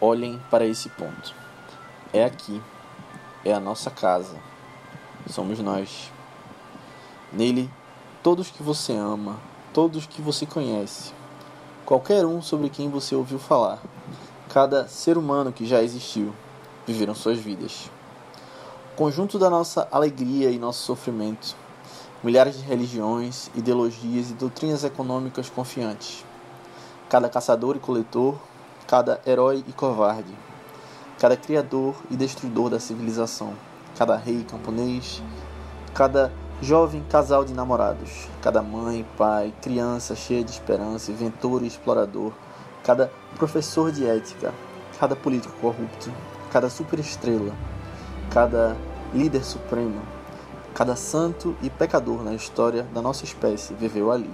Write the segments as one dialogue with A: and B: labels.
A: Olhem para esse ponto. É aqui. É a nossa casa. Somos nós. Nele, todos que você ama, todos que você conhece, qualquer um sobre quem você ouviu falar, cada ser humano que já existiu, viveram suas vidas. Conjunto da nossa alegria e nosso sofrimento, milhares de religiões, ideologias e doutrinas econômicas confiantes. Cada caçador e coletor, cada herói e covarde, cada criador e destruidor da civilização, cada rei camponês, cada jovem casal de namorados, cada mãe, pai, criança cheia de esperança, inventor e explorador, cada professor de ética, cada político corrupto, cada superestrela, cada líder supremo, cada santo e pecador na história da nossa espécie viveu ali,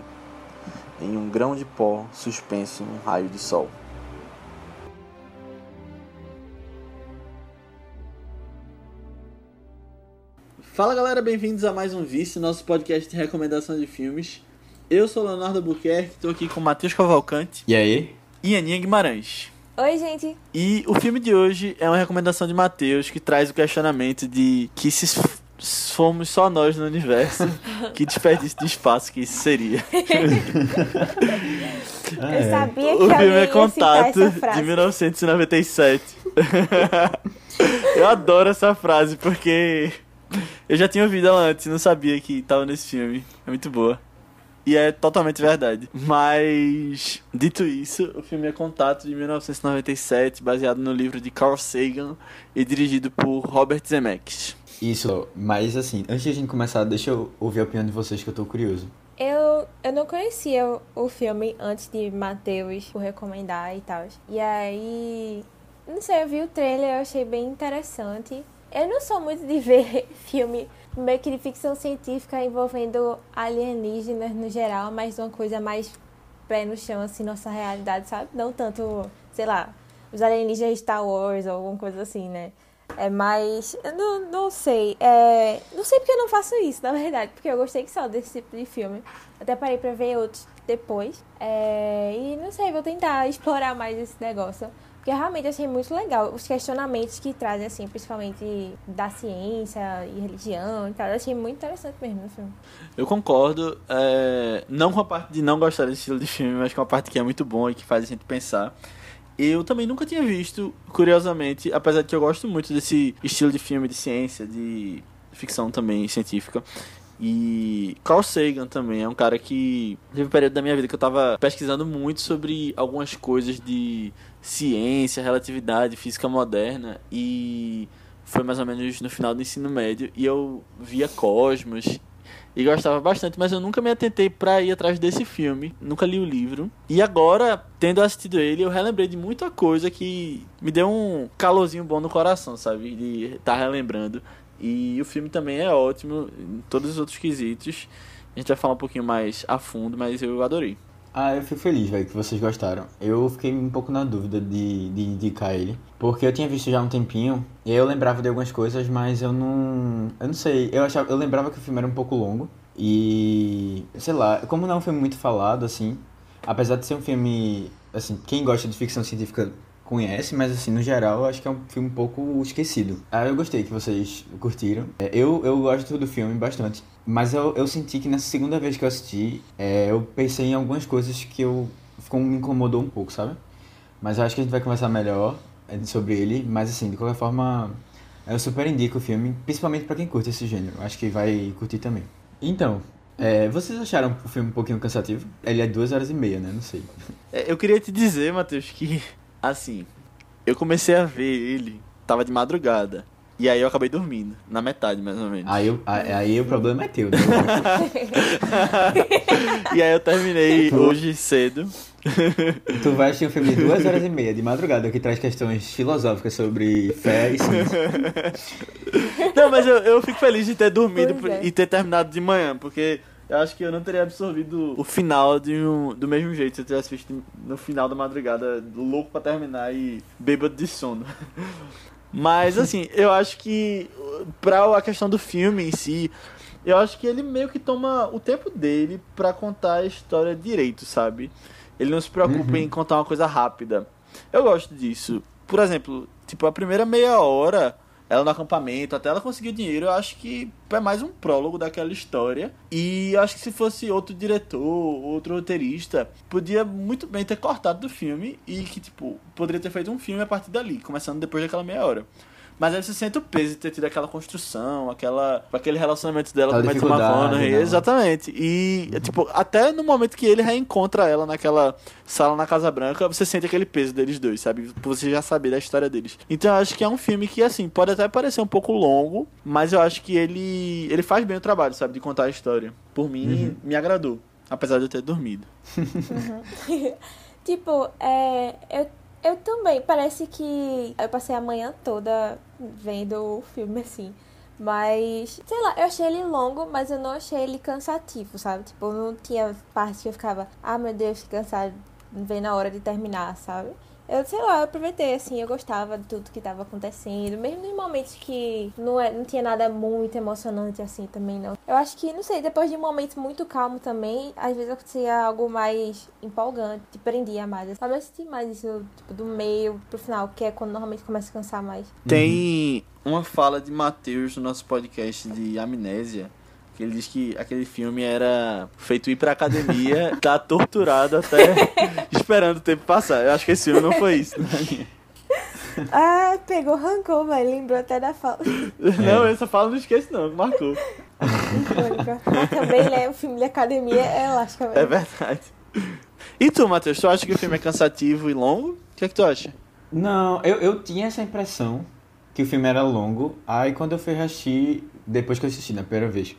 A: em um grão de pó suspenso num raio de sol. Fala galera, bem-vindos a mais um Vice, nosso podcast de recomendação de filmes. Eu sou Leonardo Buquerque, estou aqui com Matheus Cavalcante.
B: E aí?
A: E Aninha Guimarães.
C: Oi, gente.
A: E o filme de hoje é uma recomendação de Matheus que traz o questionamento de que se fomos só nós no universo, que desperdício de espaço que isso seria.
C: ah, é. Eu sabia que
A: o filme é Contato, de 1997. Eu adoro essa frase porque eu já tinha ouvido ela antes, não sabia que estava nesse filme. É muito boa. E é totalmente verdade. Mas, dito isso, o filme é Contato de 1997, baseado no livro de Carl Sagan e dirigido por Robert Zemeckis.
B: Isso, mas assim, antes de a gente começar, deixa eu ouvir a opinião de vocês que eu tô curioso.
C: Eu, eu não conhecia o filme antes de Matheus por recomendar e tal. E aí, não sei, eu vi o trailer, eu achei bem interessante. Eu não sou muito de ver filme meio que de ficção científica envolvendo alienígenas no geral, mas uma coisa mais pé no chão, assim, nossa realidade, sabe? Não tanto, sei lá, os alienígenas Star Wars ou alguma coisa assim, né? É mais. Não, não sei. É, não sei porque eu não faço isso, na verdade. Porque eu gostei que só desse tipo de filme. Até parei pra ver outros depois. É, e não sei, vou tentar explorar mais esse negócio. Porque realmente achei muito legal os questionamentos que trazem, assim, principalmente da ciência e religião e tal. Eu achei muito interessante mesmo no filme.
A: Eu concordo. É, não com a parte de não gostar desse estilo de filme, mas com a parte que é muito bom e que faz a gente pensar. Eu também nunca tinha visto, curiosamente, apesar de que eu gosto muito desse estilo de filme de ciência, de ficção também científica. E Carl Sagan também é um cara que teve um período da minha vida que eu tava pesquisando muito sobre algumas coisas de ciência, relatividade, física moderna e foi mais ou menos no final do ensino médio e eu via Cosmos e gostava bastante, mas eu nunca me atentei para ir atrás desse filme, nunca li o livro. E agora, tendo assistido ele, eu relembrei de muita coisa que me deu um calorzinho bom no coração, sabe? De estar tá relembrando. E o filme também é ótimo em todos os outros quesitos. A gente vai falar um pouquinho mais a fundo, mas eu adorei.
B: Ah, eu fico feliz, velho, que vocês gostaram. Eu fiquei um pouco na dúvida de, de indicar ele. Porque eu tinha visto já um tempinho, e aí eu lembrava de algumas coisas, mas eu não. Eu não sei. Eu, achava, eu lembrava que o filme era um pouco longo. E. Sei lá, como não é um filme muito falado, assim. Apesar de ser um filme. Assim, quem gosta de ficção científica conhece, mas assim, no geral, acho que é um filme um pouco esquecido. Ah, eu gostei que vocês curtiram. É, eu, eu gosto do filme bastante. Mas eu, eu senti que nessa segunda vez que eu assisti, é, eu pensei em algumas coisas que eu ficou, me incomodou um pouco, sabe? Mas eu acho que a gente vai conversar melhor é, sobre ele. Mas assim, de qualquer forma, eu super indico o filme, principalmente para quem curte esse gênero. Acho que vai curtir também. Então, é, vocês acharam o filme um pouquinho cansativo? Ele é duas horas e meia, né? Não sei.
A: É, eu queria te dizer, Matheus, que assim, eu comecei a ver ele, tava de madrugada. E aí eu acabei dormindo, na metade mais ou menos.
B: Aí, eu, aí, aí o problema é teu, né?
A: e aí eu terminei hoje cedo.
B: Tu vai assistir um filme de duas horas e meia, de madrugada, que traz questões filosóficas sobre fé e ciência.
A: Não, mas eu, eu fico feliz de ter dormido é. e ter terminado de manhã, porque eu acho que eu não teria absorvido o final de um, do mesmo jeito se eu tivesse visto no final da madrugada, louco para terminar e bêbado de sono. Mas, assim, eu acho que pra a questão do filme em si, eu acho que ele meio que toma o tempo dele para contar a história direito, sabe? Ele não se preocupa uhum. em contar uma coisa rápida. Eu gosto disso. por exemplo, tipo, a primeira meia hora, ela no acampamento, até ela conseguir dinheiro, eu acho que é mais um prólogo daquela história. E acho que se fosse outro diretor, outro roteirista, podia muito bem ter cortado do filme e que, tipo, poderia ter feito um filme a partir dali, começando depois daquela meia hora. Mas aí você sente o peso de ter tido aquela construção, aquela, aquele relacionamento dela
B: Aquela
A: com o Matthew McConaughey.
B: né?
A: Exatamente. E, tipo, até no momento que ele reencontra ela naquela sala na Casa Branca, você sente aquele peso deles dois, sabe? Você já saber da história deles. Então eu acho que é um filme que, assim, pode até parecer um pouco longo, mas eu acho que ele, ele faz bem o trabalho, sabe? De contar a história. Por mim,
B: Uhum.
A: me agradou. Apesar de eu ter dormido.
C: Tipo, é, eu, eu também. Parece que eu passei a manhã toda vendo o filme assim. Mas, sei lá, eu achei ele longo, mas eu não achei ele cansativo, sabe? Tipo, não tinha parte que eu ficava, ah meu Deus, que cansado, vendo a hora de terminar, sabe? Eu, sei lá, eu aproveitei, assim, eu gostava de tudo que tava acontecendo, mesmo em momentos que não, é, não tinha nada muito emocionante assim também, não. Eu acho que, não sei, depois de um momento muito calmo também, às vezes acontecia algo mais empolgante, te prendia mais. Eu só senti mais isso, tipo, do meio pro final, que é quando normalmente começa a cansar mais.
A: Tem uma fala de Matheus no nosso podcast de Amnésia. Que ele diz que aquele filme era feito ir pra academia, tá torturado até esperando o tempo passar. Eu acho que esse filme não foi isso.
C: Ah, pegou rancor, velho, lembrou até da fala.
A: Não, essa fala não esquece não, marcou.
C: Mas também, né, o filme de academia é elástica,
A: É
C: velho.
A: verdade. E tu, Matheus, tu acha que o filme é cansativo e longo? O que é que tu acha?
B: Não, eu, eu tinha essa impressão que o filme era longo. Aí quando eu fui assistir, depois que eu assisti na primeira vez,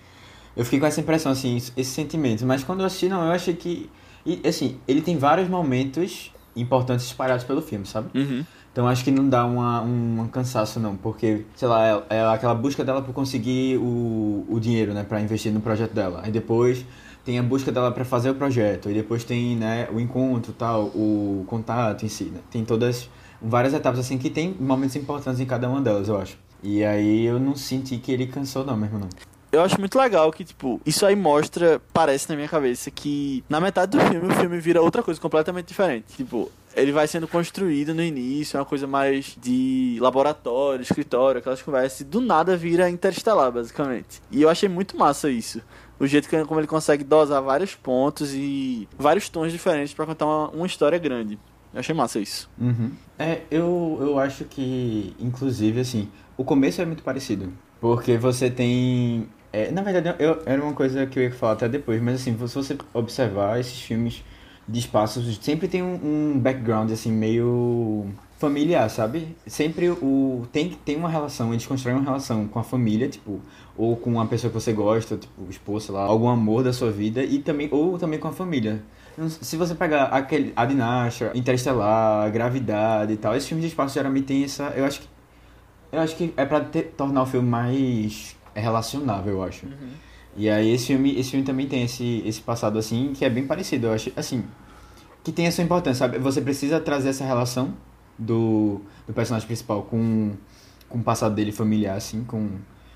B: eu fiquei com essa impressão, assim, esse sentimento. Mas quando eu assisti, não, eu achei que. E, assim, ele tem vários momentos importantes espalhados pelo filme, sabe?
A: Uhum.
B: Então acho que não dá uma, um cansaço não, porque, sei lá, é, é aquela busca dela por conseguir o, o dinheiro, né, pra investir no projeto dela. Aí depois tem a busca dela pra fazer o projeto, aí depois tem, né, o encontro, tal, o contato em si, né? Tem todas várias etapas assim que tem momentos importantes em cada uma delas, eu acho. E aí eu não senti que ele cansou não, mesmo não.
A: Eu acho muito legal que, tipo, isso aí mostra, parece na minha cabeça, que na metade do filme o filme vira outra coisa completamente diferente. Tipo, ele vai sendo construído no início, é uma coisa mais de laboratório, escritório, aquelas conversas, e do nada vira interestelar, basicamente. E eu achei muito massa isso. O jeito que, como ele consegue dosar vários pontos e vários tons diferentes pra contar uma, uma história grande. Eu achei massa isso.
B: Uhum. É, eu, eu acho que, inclusive, assim, o começo é muito parecido. Porque você tem. É, na verdade, eu, era uma coisa que eu ia falar até depois, mas assim, se você observar esses filmes de espaços, sempre tem um, um background, assim, meio familiar, sabe? Sempre o tem, tem uma relação, eles constroem uma relação com a família, tipo, ou com uma pessoa que você gosta, tipo, esposa, lá, algum amor da sua vida, e também, ou também com a família. Se você pegar aquele A Dinastia, Interestelar, Gravidade e tal, esses filmes de espaço geralmente tem essa. Eu acho que. Eu acho que é ter- tornar o filme mais relacionável, eu acho. E aí esse filme, esse filme também tem esse, esse passado assim, que é bem parecido, eu acho. Assim, que tem a sua importância, sabe? Você precisa trazer essa relação do, do personagem principal com, com o passado dele familiar, assim, com,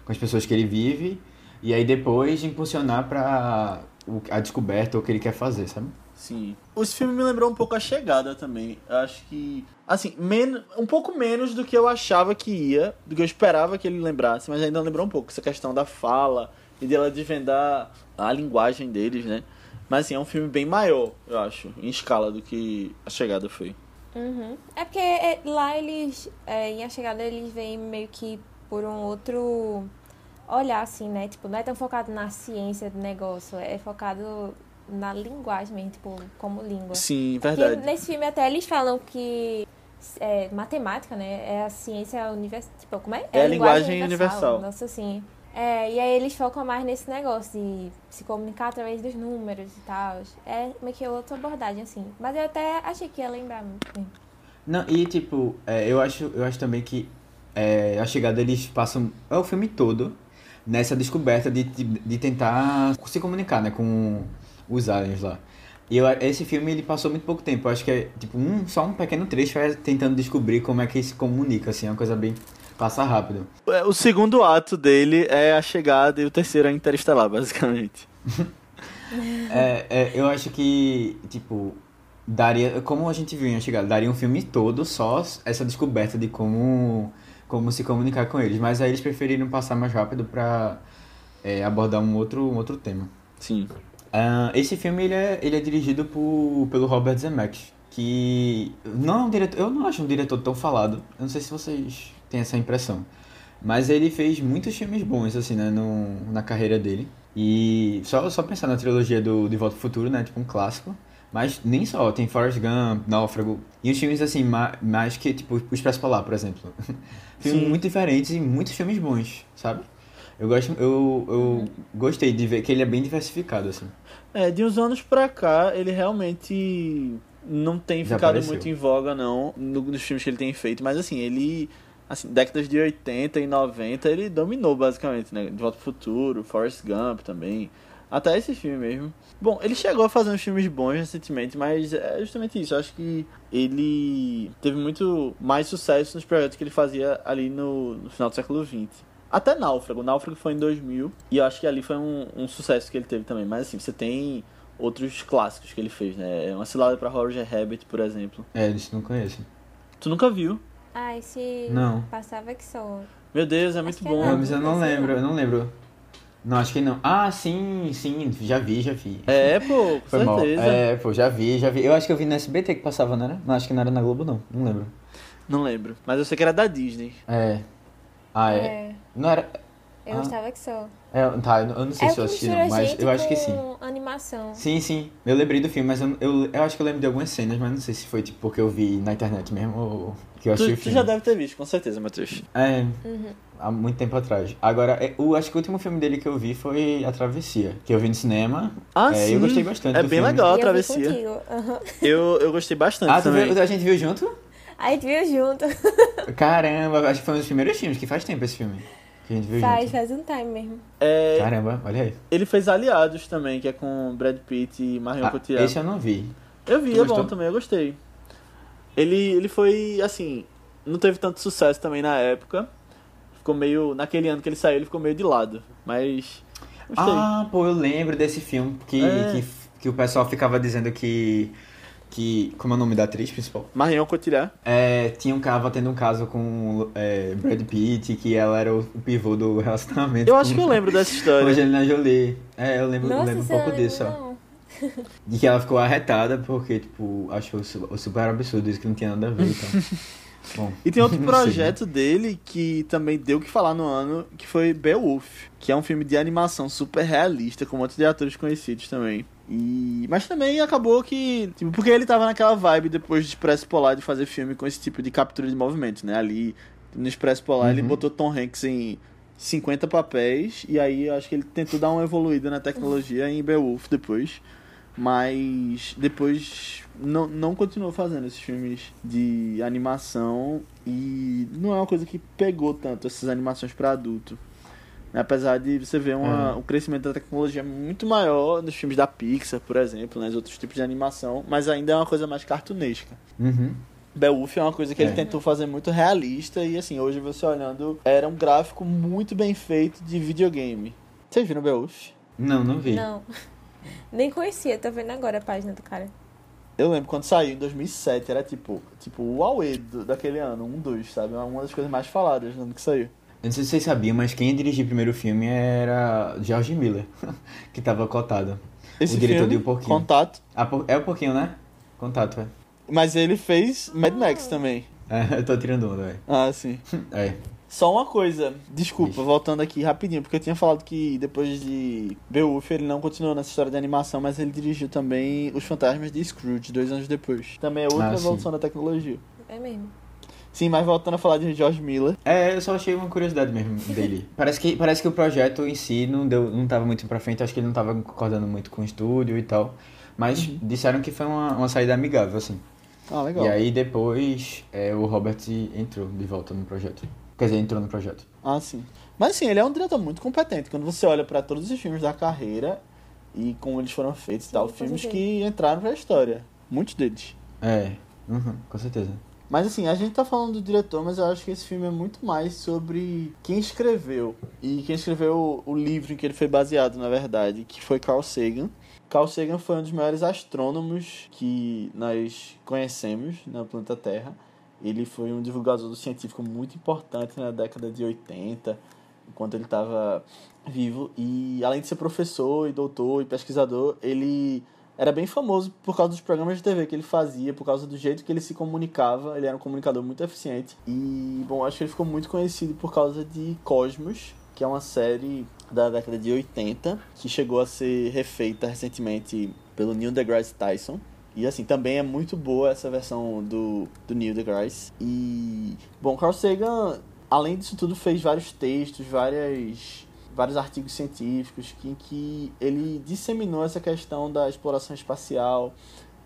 B: com as pessoas que ele vive, e aí depois impulsionar pra o- a descoberta ou o que ele quer fazer, sabe?
A: Sim. Esse filme me lembrou um pouco a chegada também. Eu acho que. Assim, men um pouco menos do que eu achava que ia, do que eu esperava que ele lembrasse, mas ainda lembrou um pouco essa questão da fala e dela desvendar a linguagem deles, né? Mas assim, é um filme bem maior, eu acho, em escala do que a chegada foi.
C: Uhum. É porque é, lá eles, é, em A Chegada, eles vêm meio que por um outro olhar, assim, né? Tipo, não é tão focado na ciência do negócio, é focado na linguagem mesmo, tipo, como língua.
A: Sim,
C: Porque
A: verdade.
C: nesse filme até eles falam que é, matemática, né? É a ciência universal. Tipo, como é?
A: É a linguagem universal.
C: Nossa, assim. É, e aí eles focam mais nesse negócio de se comunicar através dos números e tal. É meio que outra abordagem, assim. Mas eu até achei que ia lembrar muito bem.
B: Não, e tipo, é, eu, acho, eu acho também que é, a chegada eles passam é o filme todo nessa descoberta de, de, de tentar se comunicar, né, com os aliens lá. E eu, esse filme ele passou muito pouco tempo, eu acho que é tipo um, só um pequeno trecho é tentando descobrir como é que se comunica, assim, é uma coisa bem passa rápido.
A: É, O segundo ato dele é a chegada e o terceiro é Interestelar, basicamente.
B: É, é, eu acho que, tipo, daria, como a gente viu em Chegada, daria um filme todo só essa descoberta de como, como se comunicar com eles. Mas aí eles preferiram passar mais rápido pra é, abordar um outro, um outro tema.
A: Sim.
B: Ah, esse filme ele é, ele é dirigido por, pelo Robert Zemeckis, que não é um diretor, eu não acho um diretor tão falado. Eu não sei se vocês têm essa impressão, mas ele fez muitos filmes bons assim, né, no, na carreira dele. E só só pensar na trilogia do De Volta ao Futuro, né, tipo um clássico. Mas nem só, tem Forrest Gump, Náufrago, e os filmes assim, ma- mais que, tipo, o Expresso Polar, por exemplo. filmes muito diferentes e muitos filmes bons, sabe? Eu gosto, eu, eu gostei de ver que ele é bem diversificado, assim.
A: É, de uns anos pra cá, ele realmente não tem
B: Já
A: ficado
B: apareceu.
A: muito em voga, não, no- nos filmes que ele tem feito. Mas assim, ele. Assim, décadas de 80 e 90, ele dominou basicamente, né? De Volta pro Futuro, Forrest Gump também. Até esse filme mesmo. Bom, ele chegou a fazer uns filmes bons recentemente, mas é justamente isso. Eu acho que ele teve muito mais sucesso nos projetos que ele fazia ali no, no final do século XX. Até Náufrago. Náufrago foi em 2000 e eu acho que ali foi um, um sucesso que ele teve também. Mas assim, você tem outros clássicos que ele fez, né? Uma cilada pra Roger Rabbit, por exemplo.
B: É, isso não conheço.
A: Tu nunca viu?
C: Ah, esse
B: Não.
C: passava que só.
A: Meu Deus, é muito
C: Acho é
A: bom.
C: Não,
B: Não, mas eu não
C: sei
B: lembro,
C: não.
B: eu não lembro. Não, acho que não. Ah, sim, sim, já vi, já vi.
A: É, pô, com
B: Foi mal.
A: certeza.
B: É, pô, já vi, já vi. Eu acho que eu vi no SBT que passava, não era? Não, acho que não era na Globo, não. Não lembro.
A: Não lembro. Mas eu sei que era da Disney.
B: É. Ah, é.
C: É,
B: Não era.
C: eu
B: Ah.
C: gostava que só.
B: É, tá, eu não sei
C: É
B: se eu assisti, não, mas eu acho que sim.
C: com animação.
B: Sim, sim. Eu lembrei do filme, mas eu, eu, eu acho que eu lembro de algumas cenas, mas não sei se foi tipo porque eu vi na internet mesmo ou que eu assisti
A: Tu,
B: o
A: tu
B: filme.
A: já deve ter visto, com certeza, Matheus.
B: É,
C: Uhum.
B: há muito tempo atrás. Agora, é, o, acho que o último filme dele que eu vi foi A Travessia, que eu vi no cinema.
A: Ah,
B: É,
A: sim.
B: eu gostei bastante
A: É
B: do
A: bem
B: filme.
A: legal a
C: eu
A: travessia.
C: contigo. aham.
A: Eu, eu gostei bastante
B: Ah, tu
A: também.
B: viu, a gente viu junto?
C: A gente viu junto.
B: Caramba, acho que foi um dos primeiros filmes, que faz tempo esse filme. Que a gente viu
C: Faz,
B: junto.
C: faz um time mesmo.
A: É,
B: Caramba, olha aí.
A: ele fez Aliados também, que é com Brad Pitt e Marion
B: Ah,
A: Cotillard.
B: esse eu não vi.
A: Eu vi,
B: Tu
A: é bom
B: gostou?
A: também, eu gostei. Ele, ele foi, assim, não teve tanto sucesso também na época. Ficou meio. Naquele ano que ele saiu, ele ficou meio de lado. Mas. Gostei.
B: Ah, pô, eu lembro desse filme que,
A: É.
B: que, que o pessoal ficava dizendo que. Que como é o nome da atriz principal?
A: Marion Cotillard.
B: É, tinha um cara tendo um caso com é, Brad Pitt, que ela era o, o pivô do relacionamento.
A: Eu acho
B: com
A: que eu lembro dessa história.
B: Angelina Jolie. É, eu lembro,
C: Nossa,
B: lembro um pouco disso, ó. De que ela ficou arretada porque, tipo, achou su- super absurdo isso que não tinha nada a ver e tal. Bom,
A: E tem outro
B: sei.
A: projeto dele que também deu o que falar no ano, que foi Beowulf, que é um filme de animação super realista, com um monte de atores conhecidos também. E... Mas também acabou que. Tipo, porque ele tava naquela vibe depois de Expresso Polar de fazer filme com esse tipo de captura de movimento, né? Ali no Expresso Polar ele
B: Uhum.
A: botou Tom Hanks em 50 papéis, e aí eu acho que ele tentou dar uma evoluída na tecnologia em Beowulf depois. Mas depois não, não continuou fazendo esses filmes de animação e não é uma coisa que pegou tanto essas animações para adulto. Apesar de você ver uma,
B: É.
A: o crescimento da tecnologia muito maior nos filmes da Pixar, por exemplo, nos outros tipos de animação, mas ainda é uma coisa mais cartunesca.
B: Uhum.
A: Beowulf é uma coisa que ele
B: É.
A: tentou fazer muito realista e assim, hoje você olhando, era um gráfico muito bem feito de videogame. Vocês viram Beowulf?
B: Não, não vi.
C: Não. Nem conhecia, tô vendo agora a página do cara.
A: Eu lembro quando saiu em 2007, era tipo, tipo o Huawei do- daquele ano, um dos, sabe? Uma das coisas mais faladas no ano que saiu.
B: Eu não sei se vocês sabiam, mas quem dirigiu o primeiro filme era George Miller, que tava cotado.
A: Esse
B: o diretor
A: filme,
B: de O Porquinho.
A: Contato.
B: Ah, é o Porquinho, né? Contato, é.
A: Mas ele fez Mad Max também.
B: É, eu tô tirando onda, velho.
A: Ah, sim.
B: É.
A: Só uma coisa, desculpa,
B: Ixi.
A: voltando aqui rapidinho, porque eu tinha falado que depois de Beowulf ele não continuou nessa história de animação, mas ele dirigiu também Os Fantasmas de Scrooge, dois anos depois. Também é outra
B: Ah, sim.
A: evolução da tecnologia.
C: É mesmo.
A: Sim, mas voltando a falar de George Miller,
B: É, eu só achei uma curiosidade mesmo dele. parece, que, parece que o projeto em si não, deu, não tava muito pra frente, acho que ele não tava concordando muito com o estúdio e tal. Mas
A: Uhum.
B: disseram que foi uma, uma saída amigável, assim.
A: Ah, legal.
B: E aí depois é, o Robert entrou de volta no projeto. Quer dizer, entrou no projeto.
A: Ah, sim. Mas assim, ele é um diretor muito competente. Quando você olha pra todos os filmes da carreira e como eles foram feitos e
C: Sim,
A: tal, filmes que entraram pra história. Muitos deles.
B: É, uhum, com certeza.
A: Mas assim, a gente tá falando do diretor, mas eu acho que esse filme é muito mais sobre quem escreveu. E quem escreveu o livro em que ele foi baseado, na verdade, que foi Carl Sagan. Carl Sagan foi um dos maiores astrônomos que nós conhecemos no planeta Terra. Ele foi um divulgador científico muito importante na década de 80, enquanto ele estava vivo. E além de ser professor e doutor e pesquisador, ele era bem famoso por causa dos programas de TV que ele fazia, por causa do jeito que ele se comunicava. Ele era um comunicador muito eficiente. E, bom, acho que ele ficou muito conhecido por causa de Cosmos, que é uma série da década de 80, que chegou a ser refeita recentemente pelo Neil deGrasse Tyson. E assim, também é muito boa essa versão do, do Neil deGrasse. E, bom, Carl Sagan, além disso tudo, fez vários textos, várias vários artigos científicos em que ele disseminou essa questão da exploração espacial,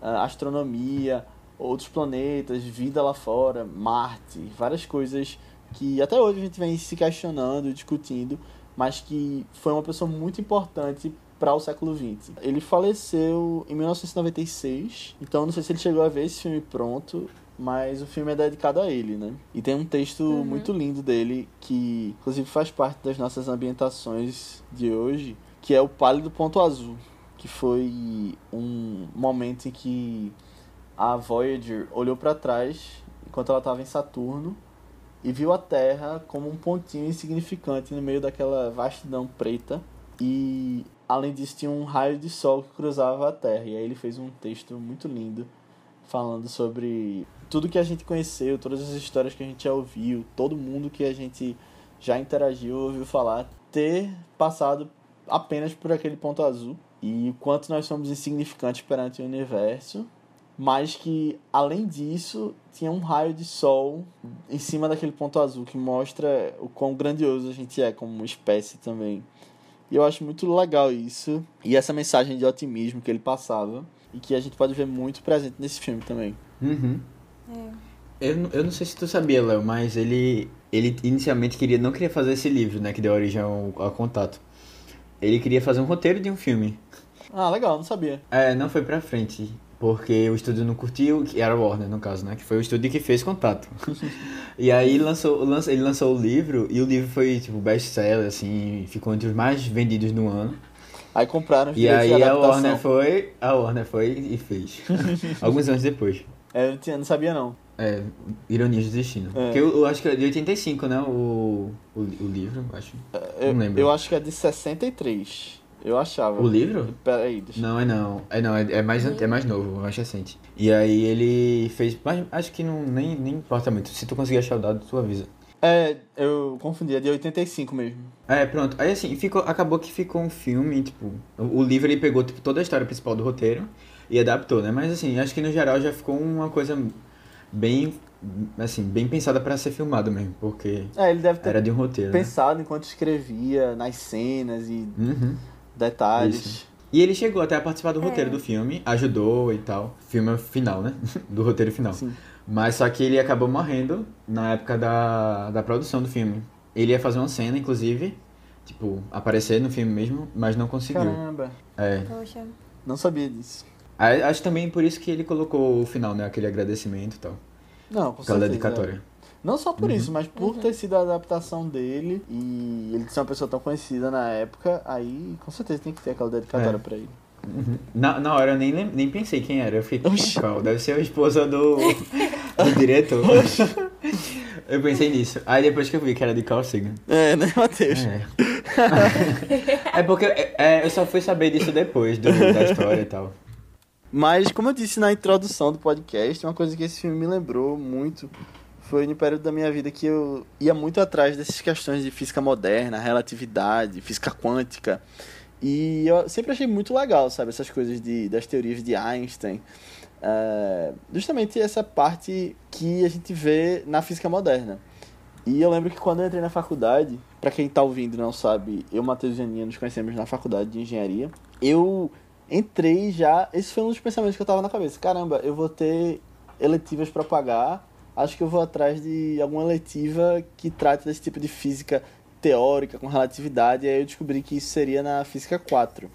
A: astronomia, outros planetas, vida lá fora, Marte, várias coisas que até hoje a gente vem se questionando, discutindo, mas que foi uma pessoa muito importante para o século XX. Ele faleceu em 1996, então não sei se ele chegou a ver esse filme pronto mas o filme é dedicado a ele, né? E tem um texto uhum. muito lindo dele que, inclusive, faz parte das nossas ambientações de hoje, que é o Pálido Ponto Azul, que foi um momento em que a Voyager olhou para trás enquanto ela estava em Saturno e viu a Terra como um pontinho insignificante no meio daquela vastidão preta. E além disso tinha um raio de sol que cruzava a Terra. E aí ele fez um texto muito lindo falando sobre tudo que a gente conheceu, todas as histórias que a gente já ouviu, todo mundo que a gente já interagiu, ouviu falar, ter passado apenas por aquele ponto azul. E o quanto nós somos insignificantes perante o universo, mas que além disso tinha um raio de sol em cima daquele ponto azul que mostra o quão grandioso a gente é como espécie também. E eu acho muito legal isso e essa mensagem de otimismo que ele passava e que a gente pode ver muito presente nesse filme também.
B: Uhum. É. Eu, eu não sei se tu sabia, Léo, mas ele, ele inicialmente queria, não queria fazer esse livro, né, que deu origem ao, ao contato. Ele queria fazer um roteiro de um filme.
A: Ah, legal, não sabia.
B: É, não foi pra frente. Porque o estúdio não curtiu, que era Warner no caso, né? Que foi o estúdio que fez contato. e aí lançou, lançou, ele lançou o livro e o livro foi tipo best-seller, assim, ficou entre os mais vendidos no ano.
A: Aí compraram os
B: E aí a Warner foi, a Warner foi e fez. Alguns anos depois.
A: É, eu não, sabia não.
B: É, Ironias do Destino. É. Porque eu, eu, acho que é de 85, né? O, o, o livro, acho.
A: É, eu, não lembro. Eu acho que é de 63. Eu achava.
B: O livro?
A: Peraí, deixa
B: Não, é não. É não, é, é, mais, é mais novo, mais recente. E aí ele fez. Mas acho que não, nem, nem importa muito. Se tu conseguir achar o dado, tu avisa.
A: É, eu confundi, é de 85 mesmo.
B: É, pronto. Aí assim, ficou, acabou que ficou um filme, tipo. O, o livro ele pegou tipo, toda a história principal do roteiro e adaptou, né? Mas assim, acho que no geral já ficou uma coisa bem assim, bem pensada para ser filmado mesmo, porque
A: é, ele deve ter
B: era de um roteiro.
A: Né? Pensado né? enquanto escrevia nas cenas e uhum. Detalhes. Isso.
B: E ele chegou até a participar do é. roteiro do filme, ajudou e tal. Filme final, né? do roteiro final. Sim. Mas só que ele acabou morrendo na época da, da produção do filme. Ele ia fazer uma cena, inclusive, tipo, aparecer no filme mesmo, mas não conseguiu.
A: Caramba.
B: É.
C: Poxa.
A: Não sabia disso.
B: Acho também por isso que ele colocou o final, né? Aquele agradecimento e tal.
A: Não, com
B: Aquela certeza. dedicatória. É.
A: Não só por uhum. isso, mas por uhum. ter sido a adaptação dele e ele ser uma pessoa tão conhecida na época, aí com certeza tem que ter aquela dedicatória é. pra ele.
B: Uhum. Na, na hora eu nem, nem pensei quem era. Eu fiquei, qual? Deve ser a esposa do, do diretor. eu pensei nisso. Aí depois que eu vi que era de Carl Sagan.
A: É, né, Matheus?
B: É. é porque é, eu só fui saber disso depois do, da história e tal.
A: Mas, como eu disse na introdução do podcast, uma coisa que esse filme me lembrou muito foi no período da minha vida que eu ia muito atrás dessas questões de física moderna, relatividade, física quântica. E eu sempre achei muito legal, sabe, essas coisas de, das teorias de Einstein. É, justamente essa parte que a gente vê na física moderna. E eu lembro que quando eu entrei na faculdade, para quem tá ouvindo não sabe, eu, Matheus e Janinha nos conhecemos na faculdade de engenharia. Eu entrei já. Esse foi um dos pensamentos que eu tava na cabeça. Caramba, eu vou ter eletivas para pagar. Acho que eu vou atrás de alguma eletiva que trate desse tipo de física teórica com relatividade. E aí eu descobri que isso seria na física 4.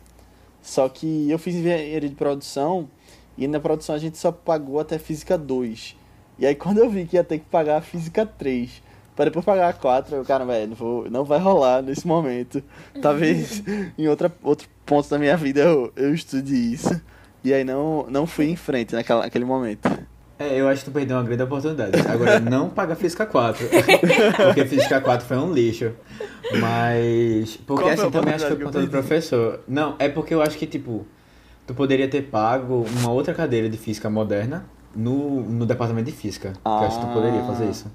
A: Só que eu fiz engenharia de produção e na produção a gente só pagou até física 2. E aí quando eu vi que ia ter que pagar a física 3 para depois pagar a 4, eu, cara, velho, não, vou, não vai rolar nesse momento. Talvez em outra, outro ponto da minha vida eu, eu estude isso. E aí não, não fui em frente naquela, naquele momento.
B: É, eu acho que tu perdeu uma grande oportunidade. Agora, não paga Física 4. porque Física 4 foi um lixo. Mas. Porque
A: Qual
B: assim também acho que foi por conta do professor. Não, é porque eu acho que, tipo, tu poderia ter pago uma outra cadeira de Física moderna no, no departamento de Física. Que eu acho que tu poderia fazer
A: Ah.
B: isso.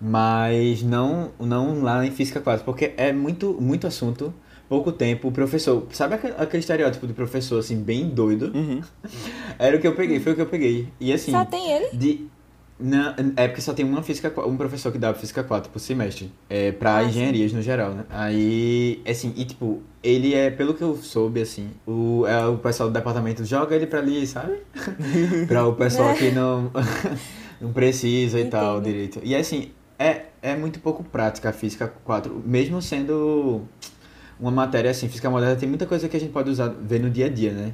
B: Mas não, não lá em Física 4, porque é muito, muito assunto, pouco tempo. O professor, sabe aquele, estereótipo do professor, assim, bem doido?
A: Uhum.
B: Era o que eu peguei, foi o que eu peguei. E assim.
C: Só tem ele?
B: De, na, é porque só tem uma física, um professor que dá física 4 por semestre. É, pra
C: Ah, sim.
B: engenharias no geral, né? Aí, assim, e tipo, ele é, pelo que eu soube, assim, o, é, o pessoal do departamento joga ele pra ali, sabe? pra o pessoal que não, não precisa e tal direito. E assim, é, é muito pouco prática a física 4, mesmo sendo uma matéria assim, física moderna tem muita coisa que a gente pode usar, ver no dia a dia, né?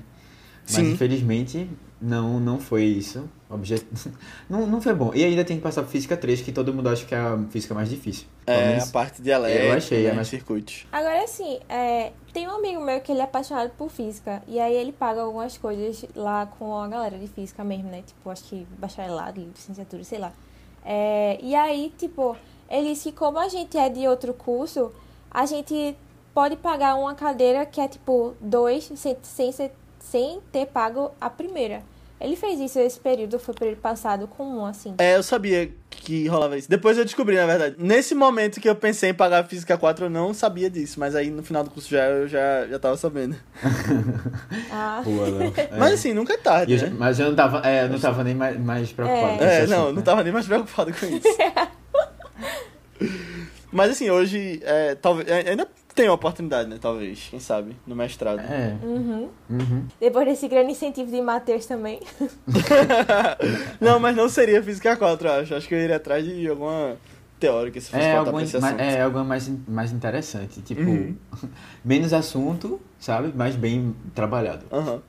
B: Mas
A: Sim.
B: infelizmente não, não foi isso. Obje... não, não foi bom. E ainda tem que passar por física 3, que todo mundo acha que é a física mais difícil.
A: É,
B: menos-
A: a parte de elétrica,
B: achei,
A: né,
B: é mais-
A: circuitos.
C: Agora sim, é, tem um amigo meu que ele é apaixonado por física. E aí ele paga algumas coisas lá com a galera de física mesmo, né? Tipo, acho que bacharelado, licenciatura, sei lá. É, e aí, tipo, ele disse que como a gente é de outro curso, a gente pode pagar uma cadeira que é tipo dois sem, sem, sem ter pago a primeira. Ele fez isso esse período, foi período passado com um, assim.
A: É, eu sabia que rolava isso. Depois eu descobri, na verdade. Nesse momento que eu pensei em pagar a Física 4, eu não sabia disso. Mas aí no final do curso já, eu já, já tava sabendo.
C: Ah,
B: Pô, é.
A: Mas assim, nunca é tarde,
B: eu
A: né?
B: mas eu não tava, é, eu não tava nem mais, mais preocupado
C: É.
A: É,
B: assunto,
A: não,
B: né?
A: não tava nem mais preocupado com isso. Mas assim, hoje, é, talvez, ainda tem uma oportunidade, né? Talvez, quem sabe, no mestrado.
B: É.
C: uhum.
B: Uhum.
C: Depois desse grande incentivo de Matheus também.
A: não, mas não seria Física 4, eu acho. Acho que eu iria atrás de alguma teórica, se fosse
B: É
A: pra esse
B: mais,
A: assunto.
B: é algo mais, mais interessante. Tipo,
A: Uhum.
B: menos assunto, sabe? Mas bem trabalhado.
A: Aham.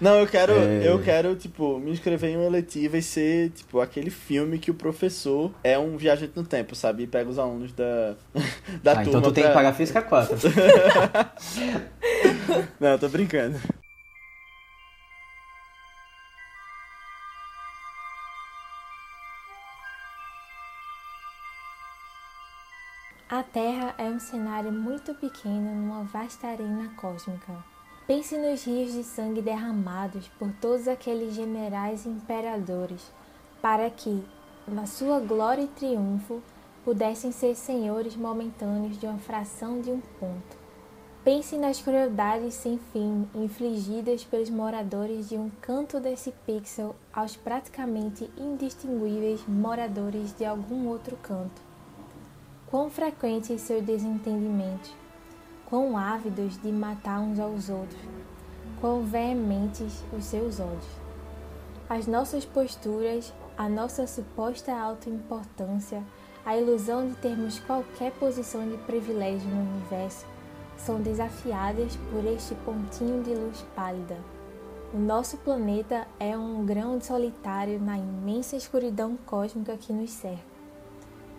A: Não, eu quero,
B: É.
A: eu quero, tipo, me inscrever em uma eletiva e ser, tipo, aquele filme que o professor é um viajante no tempo, sabe? E pega os alunos da, da
B: ah,
A: turma
B: então tu tem que
A: pra-
B: pagar física 4.
A: Não, eu tô brincando.
C: A Terra é um cenário muito pequeno numa vasta arena cósmica. Pense nos rios de sangue derramados por todos aqueles generais e imperadores, para que, na sua glória e triunfo, pudessem ser senhores momentâneos de uma fração de um ponto. Pense nas crueldades sem fim infligidas pelos moradores de um canto desse pixel aos praticamente indistinguíveis moradores de algum outro canto. Quão frequentes seus desentendimentos, quão ávidos de matar uns aos outros, quão veementes os seus ódios. As nossas posturas, a nossa suposta autoimportância, a ilusão de termos qualquer posição de privilégio no universo, são desafiadas por este pontinho de luz pálida. O nosso planeta é um grão solitário na imensa escuridão cósmica que nos cerca.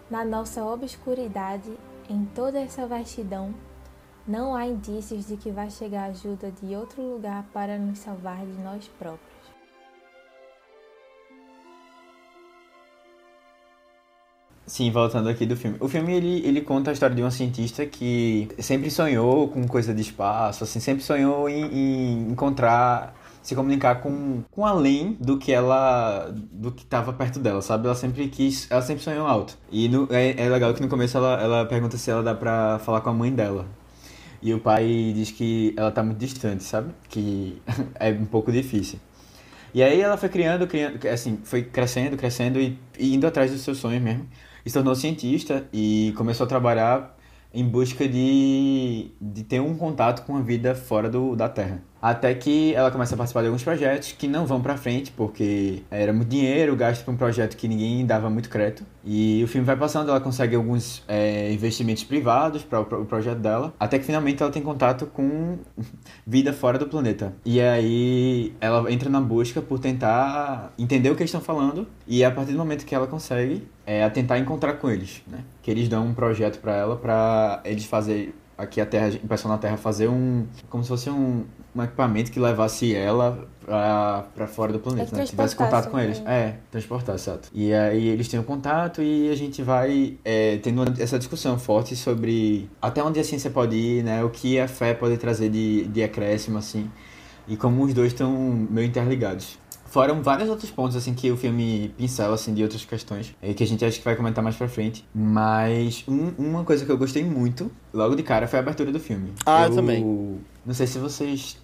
C: Na nossa obscuridade, em toda essa vastidão, não há indícios de que vai chegar ajuda de outro lugar para nos salvar de nós próprios.
B: Sim, voltando aqui do filme. O filme ele, ele conta a história de uma cientista que sempre sonhou com coisa de espaço, assim, sempre sonhou em, em encontrar, se comunicar com, com além do que ela, do que estava perto dela, sabe? Ela sempre quis, ela sempre sonhou alto. E no, é, é legal que no começo ela, ela pergunta se ela dá pra falar com a mãe dela. E o pai diz que ela tá muito distante, sabe? Que é um pouco difícil. E aí ela foi criando, criando, assim, foi crescendo, crescendo e, e indo atrás dos seus sonhos mesmo. E se tornou cientista e começou a trabalhar em busca de, de ter um contato com a vida fora do, da Terra. Até que ela começa a participar de alguns projetos que não vão pra frente, porque era muito dinheiro gasto pra um projeto que ninguém dava muito crédito. E o filme vai passando, ela consegue alguns é, investimentos privados para o, o projeto dela, até que finalmente ela tem contato com vida fora do planeta. E aí ela entra na busca por tentar entender o que eles estão falando, e a partir do momento que ela consegue, é a tentar encontrar com eles, né? Que eles dão um projeto para ela para eles fazer aqui a Terra, o pessoal na Terra fazer um como se fosse um, um equipamento que levasse ela pra, pra fora do planeta,
C: É
B: né? Tivesse contato com eles. É, transportar, exato. E aí eles têm o contato e a gente vai é, tendo uma- essa discussão forte sobre até onde a ciência pode ir, né? O que a fé pode trazer de, de acréscimo, assim. E como os dois estão meio interligados. Foram vários outros pontos, assim, que o filme pincela, assim, de outras questões, é, que a gente acha que vai comentar mais pra frente. Mas um- uma coisa que eu gostei muito, logo de cara, foi a abertura do filme.
A: Ah, eu também.
B: Não sei se vocês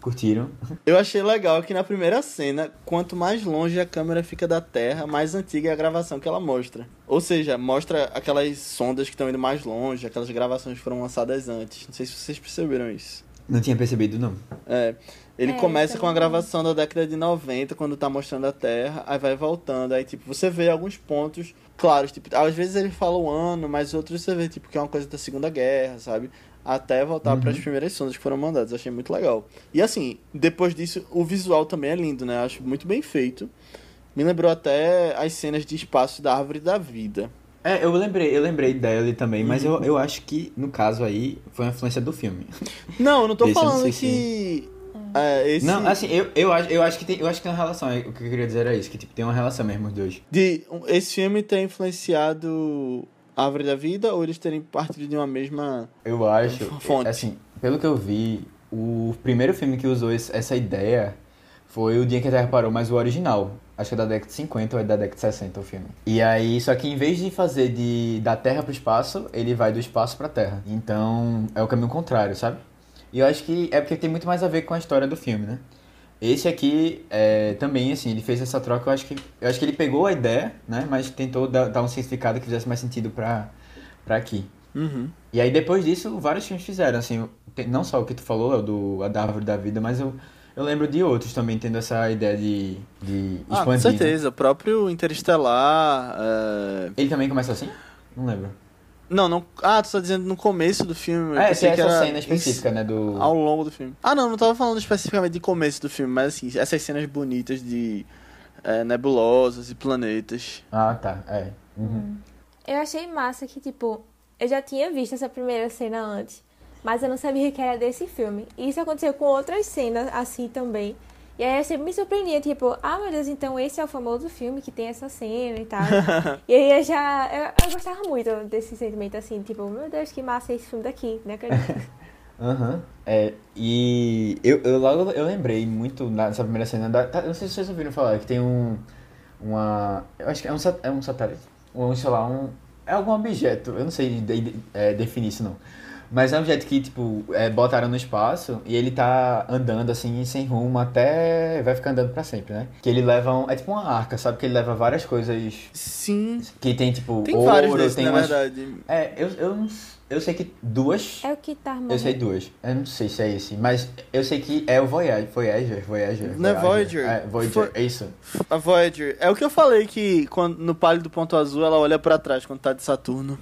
B: curtiram.
A: Eu achei legal que na primeira cena, quanto mais longe a câmera fica da Terra, mais antiga é a gravação que ela mostra. Ou seja, mostra aquelas sondas que estão indo mais longe, aquelas gravações que foram lançadas antes. Não sei se vocês perceberam isso.
B: Não tinha percebido, não.
A: É, ele
C: É,
A: começa com a gravação da década de 90, quando tá mostrando a Terra, aí vai voltando, aí tipo, você vê alguns pontos claros, tipo, às vezes ele fala o ano, mas outros você vê tipo que é uma coisa da Segunda Guerra, sabe? Até voltar
B: Uhum.
A: para as primeiras sondas que foram mandadas, achei muito legal. E assim, depois disso, o visual também é lindo, né? Acho muito bem feito. Me lembrou até as cenas de espaço da Árvore da Vida.
B: É, eu lembrei, eu lembrei dela também, mas eu, eu acho que, no caso aí, foi uma influência do filme.
A: Não, eu não tô
B: Esse eu não
A: falando que é, esse
B: Não, assim, eu, eu, acho, eu acho que tem, eu acho que tem uma relação. O que eu queria dizer era isso, que tipo, tem uma relação mesmo os dois.
A: de esse filme ter influenciado a Árvore da Vida ou eles terem partido de uma mesma
B: Eu acho,
A: Fonte.
B: assim, pelo que eu vi, o primeiro filme que usou essa ideia foi O Dia que a Terra Parou, mas o original. Acho que é da década de 50 ou é da década de 60 o filme. E aí, só que em vez de fazer de da Terra pro espaço, ele vai do espaço pra Terra. Então, é o caminho contrário, sabe? E eu acho que é porque tem muito mais a ver com a história do filme, né? Esse aqui é, também, assim, ele fez essa troca, eu acho que eu acho que ele pegou a ideia, né? Mas tentou dar, dar um significado que fizesse mais sentido pra, pra aqui.
A: Uhum.
B: E aí depois disso, vários filmes fizeram, assim, não só o que tu falou, Léo, do a da Árvore da Vida, mas eu, eu lembro de outros também tendo essa ideia de, de
A: Ah, com
B: expandir. né?
A: certeza. O próprio Interestelar. é,
B: Ele também começa assim? Não lembro.
A: Não, não. Ah, tu tá dizendo no começo do filme.
B: É, tem
A: que
B: essa
A: era
B: cena específica, né, do...
A: Ao longo do filme. Ah, não, não tava falando especificamente de começo do filme, mas assim, essas cenas bonitas de é, nebulosas e planetas.
B: Ah, tá, é. Uhum.
C: Eu achei massa que, tipo, eu já tinha visto essa primeira cena antes, mas eu não sabia que era desse filme. E isso aconteceu com outras cenas assim também. E aí eu sempre me surpreendia, tipo, ah, meu Deus, então esse é o famoso filme que tem essa cena e tal. e aí eu já. Eu, eu gostava muito desse sentimento assim, tipo, meu Deus, que massa esse filme daqui, né?
B: Aham. É, e eu, eu logo eu lembrei muito nessa primeira cena da. tá, não sei se vocês ouviram falar que tem um. Uma. Eu acho que é um, é um satélite. Ou sei lá, um. É algum objeto. Eu não sei de- de- é, definir isso não. Mas é um objeto que, tipo, é, botaram no espaço e ele tá andando assim, sem rumo, até. Vai ficar andando pra sempre, né? Que ele leva. Um, é tipo uma arca, sabe? Que ele leva várias coisas.
A: Sim.
B: Que tem, tipo,
A: Tem
B: ouro,
A: vários desses,
B: tem
A: na
B: umas.
A: verdade.
B: É, eu, eu, não eu sei que duas.
C: É o que tá armando.
B: Eu sei duas. Eu não sei se é esse, mas eu sei que é o Voyager. Voyager, Voyager.
A: Não é Voyager?
B: É, Voyager, é isso.
A: A Voyager. É o que eu falei que quando, no pálido ponto azul ela olha pra trás quando tá de Saturno.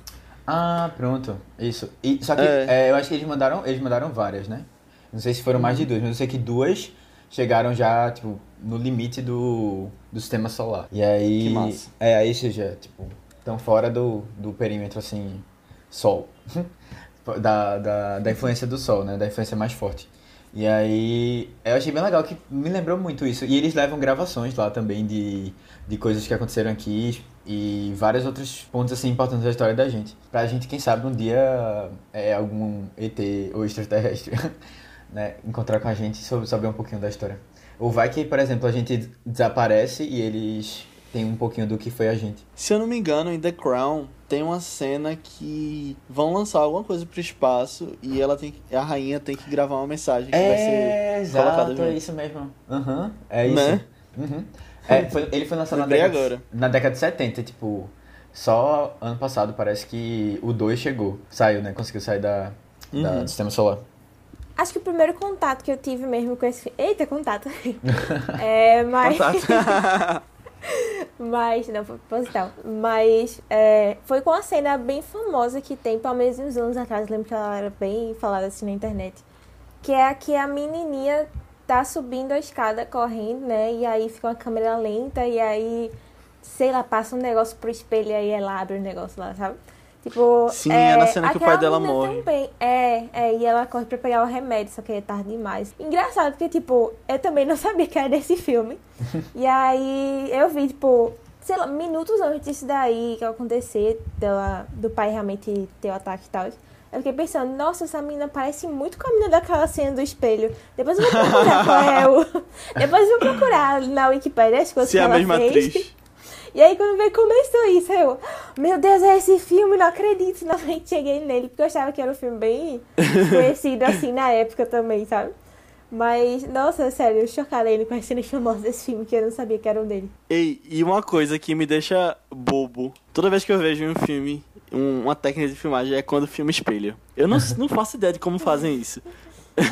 B: Ah, pronto. Isso. E, só que
A: É.
B: é, eu acho que eles mandaram, eles mandaram várias, né? Não sei se foram mais de duas, mas eu sei que duas chegaram já, tipo, no limite do, do sistema solar. E aí.
A: Que massa.
B: É, aí já, tipo, estão fora do, do perímetro, assim, Sol. da, da, da influência do Sol, né? Da influência mais forte. E aí, eu achei bem legal que me lembrou muito isso. E eles levam gravações lá também de, de coisas que aconteceram aqui e vários outros pontos assim importantes da história da gente. Pra gente, quem sabe, um dia é algum ET ou extraterrestre, né, encontrar com a gente e saber um pouquinho da história. Ou vai que, por exemplo, a gente desaparece e eles têm um pouquinho do que foi a gente.
A: Se eu não me engano, em The Crown tem uma cena que vão lançar alguma coisa pro espaço e ela tem que- a rainha tem que gravar uma mensagem que vai ser colocada
B: exato, é isso mesmo. Aham, é isso.
A: Né?
B: Uhum. É, foi- ele foi lançado na década,
A: agora.
B: na década de 70, tipo, só ano passado parece que o 2 chegou, saiu, né? Conseguiu sair da, da-
A: Uhum.
B: do sistema solar.
C: Acho que o primeiro contato que eu tive mesmo com esse. Eita, contato! é, mas.
A: Contato.
C: Mas, não, foi proposital. Mas é, foi com uma cena bem famosa que tem, pelo menos uns anos atrás, lembro que ela era bem falada assim na internet. Que é a que a menininha tá subindo a escada correndo, né? E aí fica uma câmera lenta e aí, sei lá, passa um negócio pro espelho e aí ela abre o negócio lá, sabe? Tipo,
A: Sim, é na cena que o pai dela morre.
C: Também. É, é, e ela corre pra pegar o remédio, só que é tarde demais. Engraçado, porque, tipo, eu também não sabia que era desse filme. e aí eu vi, tipo, sei lá, minutos antes disso daí que acontecer, dela, do pai realmente ter o ataque e tal. Eu fiquei pensando, nossa, essa menina parece muito com a menina daquela cena do espelho. Depois eu vou procurar qual é o. Depois eu vou procurar na Wikipedia as coisas
A: Se
C: que
A: é a
C: ela
A: mesma
C: fez.
A: atriz.
C: E aí quando veio começou isso, eu, meu Deus, é esse filme, não acredito, finalmente cheguei nele, porque eu achava que era um filme bem conhecido assim na época também, sabe? Mas, nossa, sério, eu chocada com as cenas famosas desse filme, que eu não sabia que eram dele.
A: Ei, e uma coisa que me deixa bobo, toda vez que eu vejo um filme, um- uma técnica de filmagem, é quando o filme espelha. Eu não, não faço ideia de como fazem isso,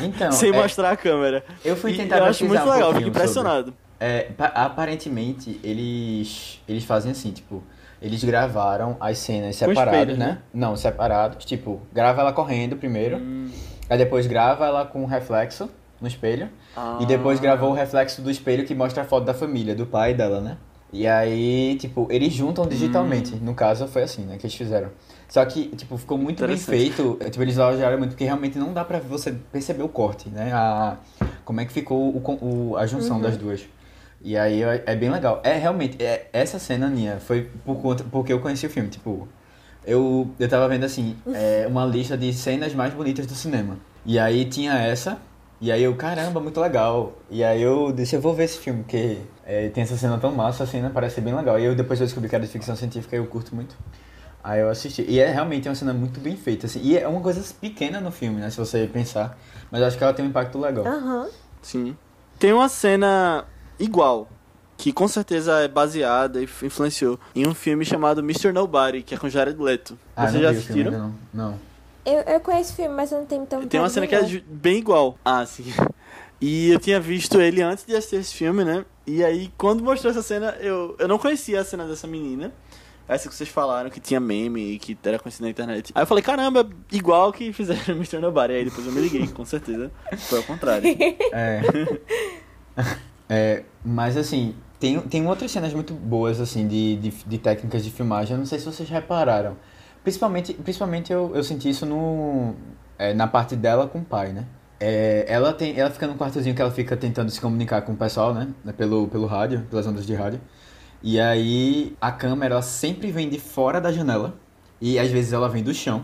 B: Então,
A: sem
B: é,
A: mostrar a câmera.
B: eu fui
A: E
B: tentar
A: eu acho muito
B: um
A: legal, fico impressionado.
B: É, pa- aparentemente, eles, eles fazem assim, tipo, eles gravaram as cenas separadas, né?
A: né?
B: Não, separados. Tipo, grava ela correndo primeiro,
A: Hum.
B: aí depois grava ela com reflexo no espelho, e depois
A: Ah.
B: gravou o reflexo do espelho que mostra a foto da família, do pai dela, né? E aí, tipo, eles juntam digitalmente. No caso, foi assim, né, que eles fizeram. Só que, tipo, ficou muito bem feito. Tipo, eles elogiaram muito, porque realmente não dá pra você perceber o corte, né? A, como é que ficou o, o- a junção das duas. E aí é é bem legal. É realmente, é, essa cena, Nia, foi por conta, porque eu conheci o filme. Tipo, eu, eu tava vendo assim, é, uma lista de cenas mais bonitas do cinema. E aí tinha essa, e aí eu, caramba, muito legal. E aí eu disse, eu vou ver esse filme, porque é, tem essa cena tão massa, a cena parece ser bem legal. E eu depois eu descobri que era de ficção científica e eu curto muito. Aí eu assisti. E é realmente uma cena muito bem feita, assim. E é uma coisa pequena no filme, né, se você pensar. Mas eu acho que ela tem um impacto legal.
C: Aham.
A: Sim. Tem uma cena igual, que com certeza é baseada e influenciou em um filme chamado Mr. Nobody, que é com Jared Leto.
B: Ah,
A: Vocês
B: não
A: já
B: vi o filme
A: assistiram?
B: ainda não. Não.
C: Eu, eu conheço o filme, mas eu não tenho tão
A: Tem uma cena que é bem igual. Ah, sim. E eu tinha visto ele antes de assistir esse filme, né? E aí, quando mostrou essa cena, eu, eu não conhecia a cena dessa menina. Essa que vocês falaram que tinha meme e que era conhecida na internet. Aí eu falei, caramba, igual que fizeram Mr. Nobody. Aí depois eu me liguei, com certeza. Foi ao contrário.
B: É. É, mas assim, tem, tem outras cenas muito boas, assim, de, de, de técnicas de filmagem. Eu não sei se vocês repararam. Principalmente, principalmente eu, eu senti isso no, é, na parte dela com o pai, né? É, ela, tem, ela fica num quartozinho que ela fica tentando se comunicar com o pessoal, né? Pelo, pelo rádio, pelas ondas de rádio. E aí a câmera ela sempre vem de fora da janela. E às vezes ela vem do chão.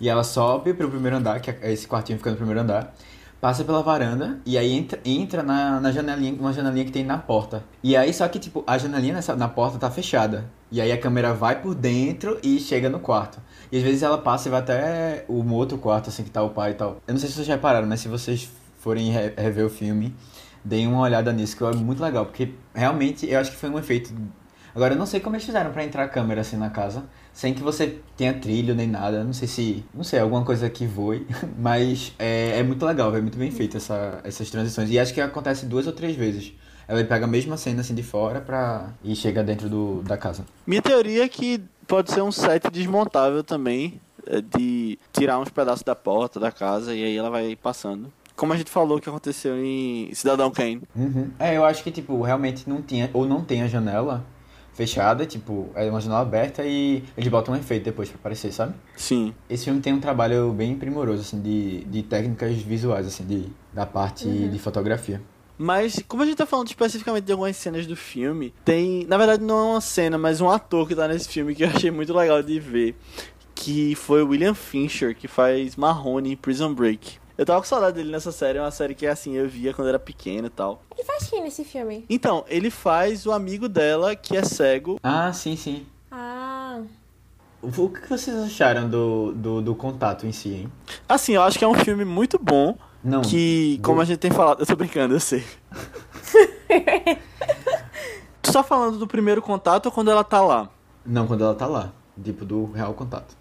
B: E ela sobe pro primeiro andar, que é esse quartinho fica no primeiro andar. Passa pela varanda e aí entra, entra na, na janelinha, uma janelinha que tem na porta. E aí, só que, tipo, a janelinha nessa, na porta tá fechada. E aí a câmera vai por dentro e chega no quarto. E às vezes ela passa e vai até um outro quarto, assim, que tá o pai e tal. Eu não sei se vocês repararam, mas se vocês forem re- rever o filme, deem uma olhada nisso, que é muito legal. Porque realmente eu acho que foi um efeito. Agora eu não sei como eles fizeram pra entrar a câmera assim na casa, sem que você tenha trilho nem nada. Não sei se. Não sei, alguma coisa que voe. Mas é, é muito legal, é muito bem feito essa, essas transições. E acho que acontece duas ou três vezes. Ela pega a mesma cena assim de fora pra. e chega dentro do, da casa.
A: Minha teoria é que pode ser um set desmontável também, é, de tirar uns pedaços da porta da casa e aí ela vai passando. Como a gente falou que aconteceu em Cidadão Kane.
B: Uhum. É, eu acho que, tipo, realmente não tinha, ou não tem a janela fechada, tipo, é uma janela aberta e eles botam um efeito depois pra aparecer, sabe?
A: Sim.
B: Esse filme tem um trabalho bem primoroso, assim, de, de técnicas visuais, assim, de, da parte de fotografia.
A: Mas, como a gente tá falando especificamente de algumas cenas do filme, tem. Na verdade, não é uma cena, mas um ator que tá nesse filme que eu achei muito legal de ver. Que foi o William Fincher, que faz Marrone em Prison Break. Eu tava com saudade dele nessa série, é uma série que assim, eu via quando era pequeno e tal.
C: Ele faz quem nesse filme?
A: Então, ele faz o amigo dela, que é cego.
B: Ah, sim, sim.
C: Ah,
B: O que vocês acharam do, do, do contato em si, hein?
A: Assim, eu acho que é um filme muito bom.
B: Não.
A: Que, como a gente tem falado, eu tô brincando, eu sei. tu tá falando do primeiro contato ou quando ela tá lá?
B: Não, quando ela tá lá. Tipo, do real contato.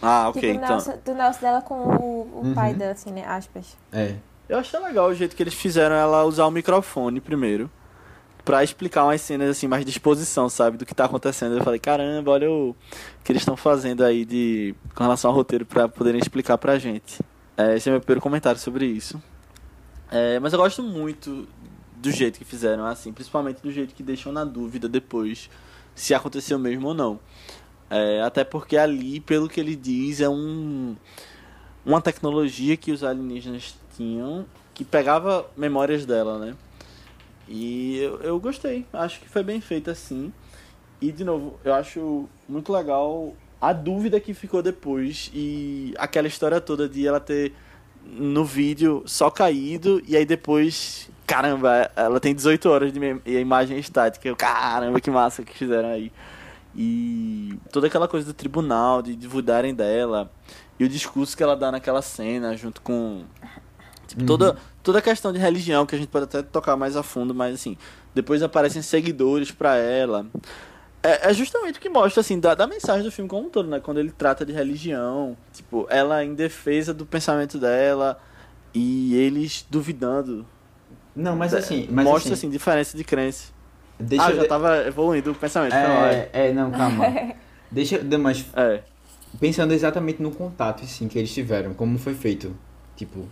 A: Ah, ok,
C: tipo, do
A: então.
C: Nelson, do Nelson dela com o, o pai
B: Uhum.
C: dela, assim, né? Aspas.
B: É.
A: Eu achei legal o jeito que eles fizeram ela usar o microfone primeiro. Pra explicar umas cenas assim, mais de exposição, sabe? Do que tá acontecendo. Eu falei, caramba, olha o que eles estão fazendo aí de. com relação ao roteiro pra poderem explicar pra gente. É, esse é meu primeiro comentário sobre isso. É, mas eu gosto muito do jeito que fizeram, assim, principalmente do jeito que deixam na dúvida depois se aconteceu mesmo ou não. É, até porque ali, pelo que ele diz, é um uma tecnologia que os alienígenas tinham que pegava memórias dela, né? E eu, eu gostei, acho que foi bem feito assim. E de novo, eu acho muito legal a dúvida que ficou depois e aquela história toda de ela ter no vídeo só caído e aí depois, caramba, ela tem 18 horas de e a imagem é estática. Caramba, que massa que fizeram aí. E toda aquela coisa do tribunal, de duvidarem dela, e o discurso que ela dá naquela cena, junto com. Tipo, toda, toda a questão de religião, que a gente pode até tocar mais a fundo, mas assim, depois aparecem seguidores pra ela. É, é justamente o que mostra, assim, da, da mensagem do filme como um todo, né? Quando ele trata de religião, tipo, ela em defesa do pensamento dela e eles duvidando.
B: Não, mas assim, mas
A: mostra,
B: assim,
A: assim, diferença de crença.
B: Deixa
A: ah,
B: eu
A: já
B: de-
A: tava evoluindo o pensamento.
B: É, é, não, calma. deixa eu, mas
A: é.
B: pensando exatamente no contato, assim, que eles tiveram, como foi feito. Tipo,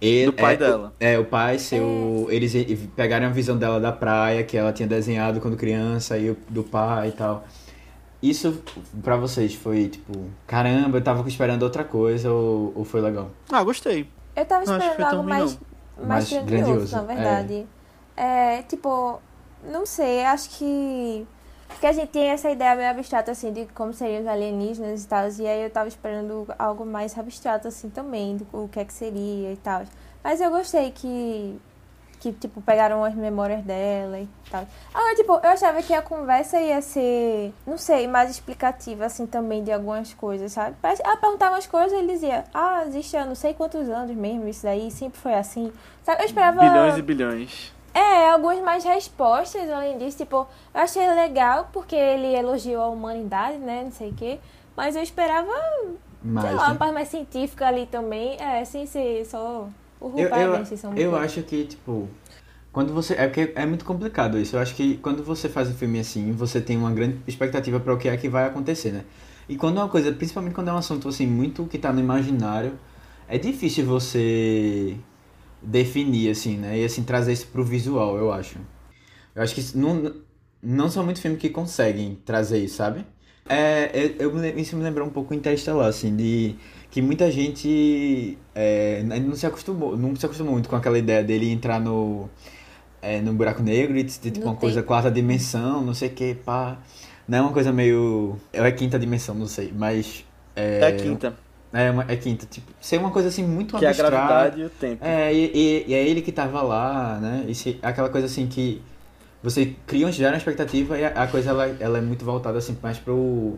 B: ele,
A: Do pai
B: é,
A: dela.
B: É, o pai, seu. Eles e- pegaram a visão dela da praia, que ela tinha desenhado quando criança, e o- do pai e tal. Isso pra vocês foi tipo, caramba, eu tava esperando outra coisa ou, ou foi legal?
A: Ah, gostei.
C: Eu tava esperando algo mais, mais,
B: Mais
C: grandioso,
B: grandioso,
C: na verdade. É. tipo, não sei, acho que. Porque a gente tem essa ideia meio abstrata, assim, de como seriam os alienígenas e tal. E aí eu tava esperando algo mais abstrato, assim, também, do que é que seria e tal. Mas eu gostei que. Que, tipo, pegaram as memórias dela e tal. Ah, tipo, eu achava que a conversa ia ser, não sei, mais explicativa, assim, também de algumas coisas, sabe? Parece- Ela perguntava umas coisas e ele dizia, ah, existe há não sei quantos anos mesmo isso daí, sempre foi assim. Sabe? Eu esperava.
A: Bilhões e bilhões.
C: É, algumas mais respostas, além disso, tipo, eu achei legal porque ele elogiou a humanidade, né? Não sei o quê. Mas eu esperava,
B: Mas,
C: sei lá, uma
B: né?
C: parte mais científica ali também. É, sem ser só o
B: eu,
C: parabéns, vocês são
B: eu, eu acho que, tipo, quando você. É porque é muito complicado isso. Eu acho que quando você faz um filme assim, você tem uma grande expectativa para o que é que vai acontecer, né? E quando é uma coisa, principalmente quando é um assunto assim, muito que tá no imaginário, é difícil você definir, assim, né? E assim, trazer isso pro visual, eu acho. Eu acho que não, não são muitos filmes que conseguem trazer isso, sabe? É, eu, eu isso me lembrou um pouco Interestelar, assim, de que muita gente é, não se acostumou, não se acostumou muito com aquela ideia dele entrar no, é, no buraco negro e tipo uma coisa quarta dimensão, não sei o que, pá. Não é uma coisa meio. É quinta dimensão, não sei, mas. É,
A: É a quinta,
B: É, uma, é quinta, tipo, ser uma coisa assim muito
A: que é a
B: abstrata.
A: gravidade e o tempo.
B: É, e, e- e é ele que tava lá, né? E se- aquela coisa assim que você cria, gera uma expectativa e a, a coisa ela, ela é muito voltada assim mais pro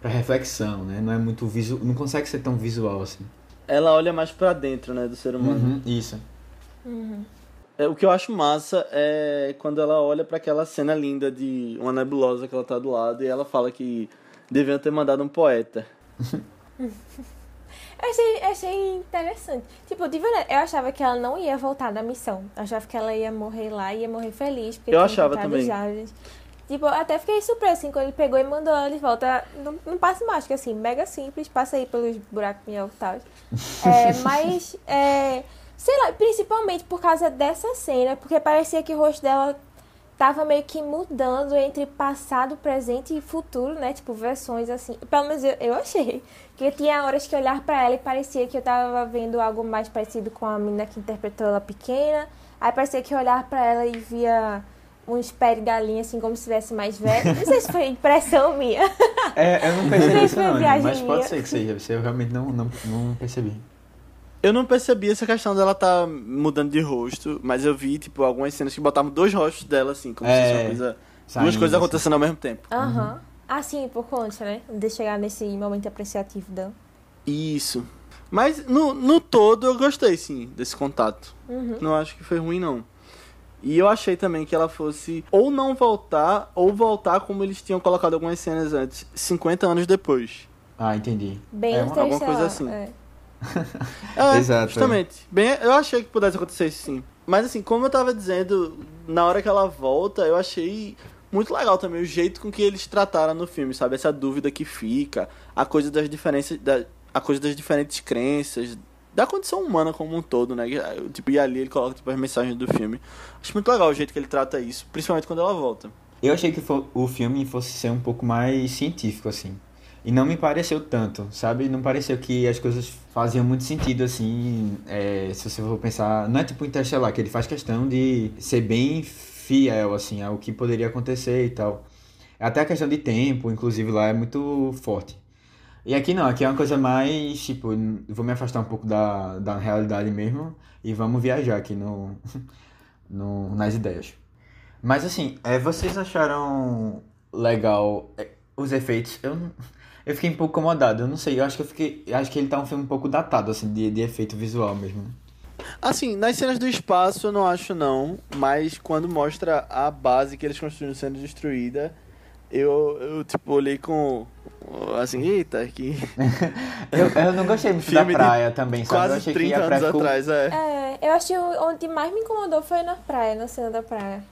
B: pra reflexão, né? Não é muito visual, não consegue ser tão visual assim.
A: Ela olha mais pra dentro, né, do ser humano.
B: Uhum, isso.
C: Uhum.
A: É, o que eu acho massa é quando ela olha pra aquela cena linda de uma nebulosa que ela tá do lado e ela fala que deviam ter mandado um poeta.
C: Eu achei, achei interessante. Tipo, de verdade, eu achava que ela não ia voltar da missão. Eu achava que ela ia morrer lá e ia morrer feliz. Porque
A: Eu achava também.
C: Tipo, até fiquei surpresa, assim, quando ele pegou e mandou ela de volta. Não, não passe mágica, assim, mega simples, passa aí pelos buracos minhocos e tal. É, mas, é, sei lá, principalmente por causa dessa cena, porque parecia que o rosto dela tava meio que mudando entre passado, presente e futuro, né? Tipo, versões assim. Pelo menos eu, eu achei. Que tinha horas que eu olhar pra ela e parecia que eu tava vendo algo mais parecido com a menina que interpretou ela pequena. Aí parecia que eu olhar pra ela e via uns pés de galinha, assim, como se estivesse mais velho. Não sei se foi impressão minha.
B: É, eu não percebi isso não, mas pode ser que seja. Se eu realmente não, não, não percebi.
A: Eu não percebi essa questão dela tá mudando de rosto, mas eu vi, tipo, algumas cenas que botavam dois rostos dela, assim, como se
B: É,
A: fosse uma coisa. duas
B: saindo,
A: coisas
B: assim.
A: acontecendo ao mesmo tempo.
C: Aham. Ah, sim, por conta, né? De chegar nesse momento apreciativo dela.
A: Isso. Mas no, no todo eu gostei, sim, desse contato.
C: Uhum.
A: Não acho que foi ruim, não. E eu achei também que ela fosse ou não voltar, ou voltar como eles tinham colocado algumas cenas antes, 50 anos depois.
B: Ah, entendi.
C: Bem
B: É uma-
A: alguma coisa assim.
C: é.
A: É,
B: Exato.
A: Justamente. Bem, eu achei que pudesse acontecer isso sim. Mas assim, como eu tava dizendo, na hora que ela volta, eu achei muito legal também o jeito com que eles trataram no filme, sabe? Essa dúvida que fica, a coisa das diferenças, da, a coisa das diferentes crenças, da condição humana como um todo, né? Que, Tipo, e ali ele coloca tipo, as mensagens do filme. Acho muito legal o jeito que ele trata isso, principalmente quando ela volta.
B: Eu achei que o filme fosse ser um pouco mais científico, assim. E não me pareceu tanto, sabe? Não pareceu que as coisas faziam muito sentido, assim. é, se você for pensar. Não é tipo Interstellar, que ele faz questão de ser bem fiel, assim, ao que poderia acontecer e tal. Até a questão de tempo, inclusive, lá é muito forte. E aqui não, aqui é uma coisa mais, tipo, vou me afastar um pouco da, da realidade mesmo e vamos viajar aqui no, no, nas ideias. Mas assim, é, vocês acharam legal é, os efeitos? Eu, eu fiquei um pouco incomodado, eu não sei, eu acho que eu fiquei. eu acho que ele tá um filme um pouco datado, assim, de, de efeito visual mesmo. né?
A: Assim, nas cenas do espaço eu não acho não, mas quando mostra a base que eles construíram sendo destruída, eu, eu tipo, olhei com. Assim, eita, que.
B: Eu, eu não gostei muito da
A: Filme de
B: praia também, sabe? eu
A: Quase
B: achei
A: 30
B: que a praia
A: anos
B: ficou...
A: atrás, é.
C: É, eu acho que o- onde mais me incomodou foi na praia, na cena da praia.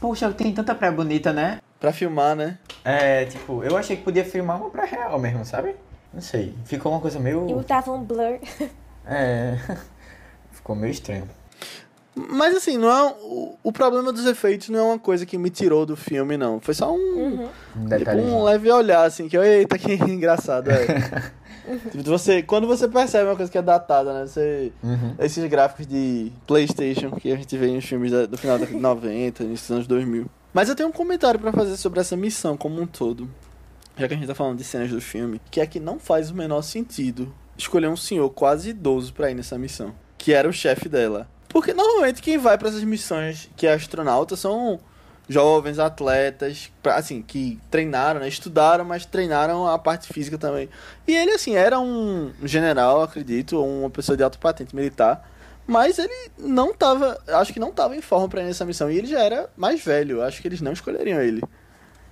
B: Poxa, tem tanta praia bonita, né?
A: Pra filmar, né?
B: É, tipo, eu achei que podia filmar uma praia real mesmo, sabe? Não sei, ficou uma coisa meio.
C: E tava um blur.
B: É. Ficou meio estranho.
A: Mas assim, não é. O, o problema dos efeitos não é uma coisa que me tirou do filme, não. Foi só um.
C: Uhum.
B: Um
A: Tipo, um leve olhar, assim, que eita, que engraçado, é. Tipo, você, quando você percebe uma coisa que é datada, né? Você,
B: Uhum.
A: esses gráficos de Playstation que a gente vê nos filmes da- do final da década de 90, início dos anos 2000. Mas eu tenho um comentário pra fazer sobre essa missão como um todo. Já que a gente tá falando de cenas do filme, que é que não faz o menor sentido escolher um senhor quase idoso pra ir nessa missão, que era o chefe dela. Porque normalmente quem vai pra essas missões que é astronauta são jovens atletas, assim, que treinaram, né? estudaram, mas treinaram a parte física também. E ele, assim, era um general, acredito, ou uma pessoa de alta patente militar, mas ele não tava, acho que não tava em forma pra ir nessa missão, e ele já era mais velho, acho que eles não escolheriam ele.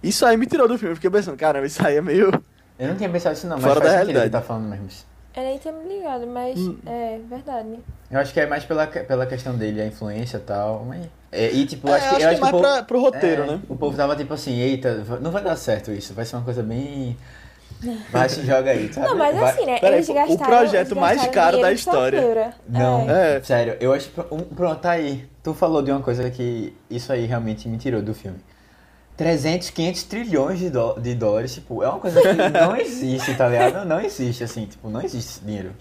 A: Isso aí me tirou do filme, eu fiquei pensando, caramba, isso aí é meio...
B: Eu não tinha pensado isso não, mas
A: Fora
B: faz
A: da realidade.
B: ele tá falando mesmo.
C: Eu nem tinha me ligado, mas
A: Hum.
C: é verdade.
B: Eu acho que é mais pela, pela questão dele, a influência e tal, mas... É, e tipo,
A: É,
B: acho que,
A: acho
B: eu
A: que
B: acho
A: é mais
B: o povo-
A: pra- pro roteiro,
B: é,
A: né?
B: O povo tava tipo assim, eita, não vai dar certo isso, vai ser uma coisa bem... Vai, se joga aí, sabe?
C: Não, mas
B: Vai-
C: assim, né?
A: Peraí,
C: eles
A: o
C: gastaram,
A: projeto
C: eles
A: mais caro da história.
B: Não,
C: É.
A: É.
B: sério, eu acho. Pronto, tá aí. Tu falou de uma coisa que isso aí realmente me tirou do filme. 300, 500 trilhões de, de dólares, tipo, é uma coisa que não existe, tá ligado? Não existe, assim, tipo, não existe dinheiro.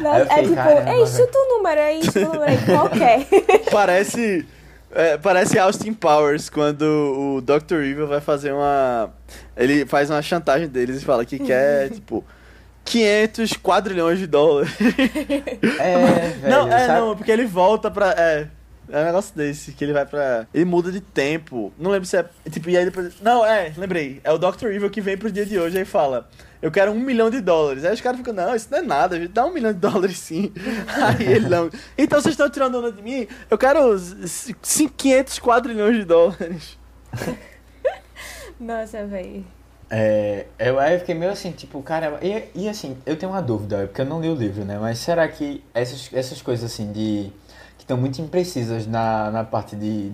C: Não, é
B: fiquei,
C: tipo, é isso o número, é isso o número aí, qualquer.
A: Parece. É, parece Austin Powers quando o Dr. Evil vai fazer uma. Ele faz uma chantagem deles e fala que quer, tipo, 500 quadrilhões de dólares.
B: É, velho,
A: não, é,
B: sabe?
A: não, porque ele volta pra. É. É um negócio desse, que ele vai pra. Ele muda de tempo. Não lembro se é. Tipo, e aí depois. Não, é, lembrei. É o Dr. Evil que vem pro dia de hoje e fala: Eu quero um milhão de dólares. Aí os caras ficam: Não, isso não é nada, a gente dá um milhão de dólares sim. Aí ele não. Então vocês estão tirando onda de mim? Eu quero os 500 quadrilhões de dólares.
C: Nossa, velho.
B: É, eu, aí eu fiquei meio assim, tipo, cara, e, e assim, eu tenho uma dúvida, porque eu não li o livro, né? Mas será que essas, essas coisas assim de. Que estão muito imprecisas na, na parte de,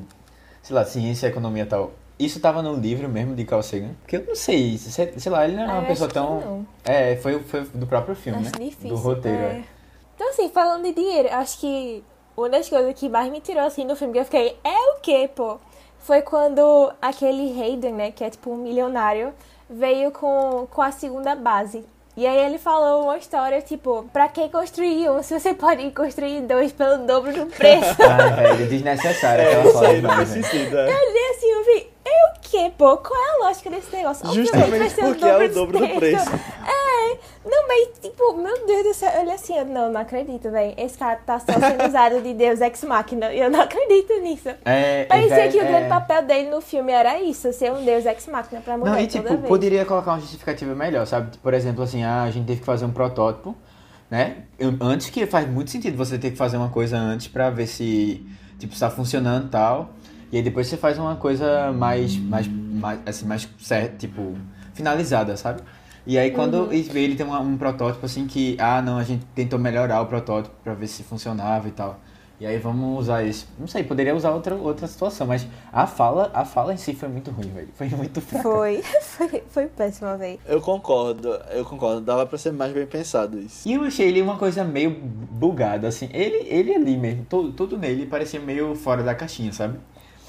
B: sei lá, ciência, economia e tal. Isso tava no livro mesmo de Carl Sagan? Porque eu não sei, sei, sei lá, ele não era
C: Ah,
B: uma
C: eu
B: pessoa tão. É, foi, foi do próprio filme,
C: Acho
B: né?
C: difícil.
B: do roteiro.
C: é.
B: é.
C: Então, assim, falando de dinheiro, acho que uma das coisas que mais me tirou, assim, do filme, que eu fiquei, é o quê, pô? Foi quando aquele Hayden, né, que é tipo um milionário, veio com, com a segunda base. E aí ele falou uma história, tipo, pra que construir um se você pode construir dois pelo dobro do preço?
B: Ah, velho, desnecessário
A: É,
B: aquela fala
A: aí não é.
C: Eu olhei assim, eu vi, é o quê, pô? Qual é a lógica desse negócio? Obviamente vai
A: Justamente
C: ser
A: porque é o dobro do preço.
C: É, não, mas tipo, meu Deus do céu, olhei assim, eu não, não acredito, velho. Esse cara tá só sendo usado de Deus Ex Machina. Eu não acredito nisso.
B: É,
C: Parecia
B: velho,
C: que o grande
B: é.
C: papel dele no filme era isso, ser um Deus Ex Machina pra mulher
B: Não, e tipo,
C: vez.
B: poderia colocar uma justificativa melhor, sabe? Por exemplo, assim, ah, a gente teve que fazer um protótipo, né? Antes que faz muito sentido você ter que fazer uma coisa antes pra ver se, tipo, está funcionando e tal. E aí depois você faz uma coisa mais, mais, mais assim, mais certa, tipo, finalizada, sabe? E aí quando uhum. ele tem um, um protótipo assim que, ah não, a gente tentou melhorar o protótipo pra ver se funcionava e tal. E aí vamos usar isso. Não sei, poderia usar outra, outra situação, mas a fala, a fala em si foi muito ruim, velho. Foi muito fraca.
C: Foi, foi, foi péssima, velho.
A: Eu concordo, eu concordo. Dava pra ser mais bem pensado isso.
B: E eu achei ele uma coisa meio bugada, assim. Ele, ele ali mesmo, tudo, tudo nele parecia meio fora da caixinha, sabe?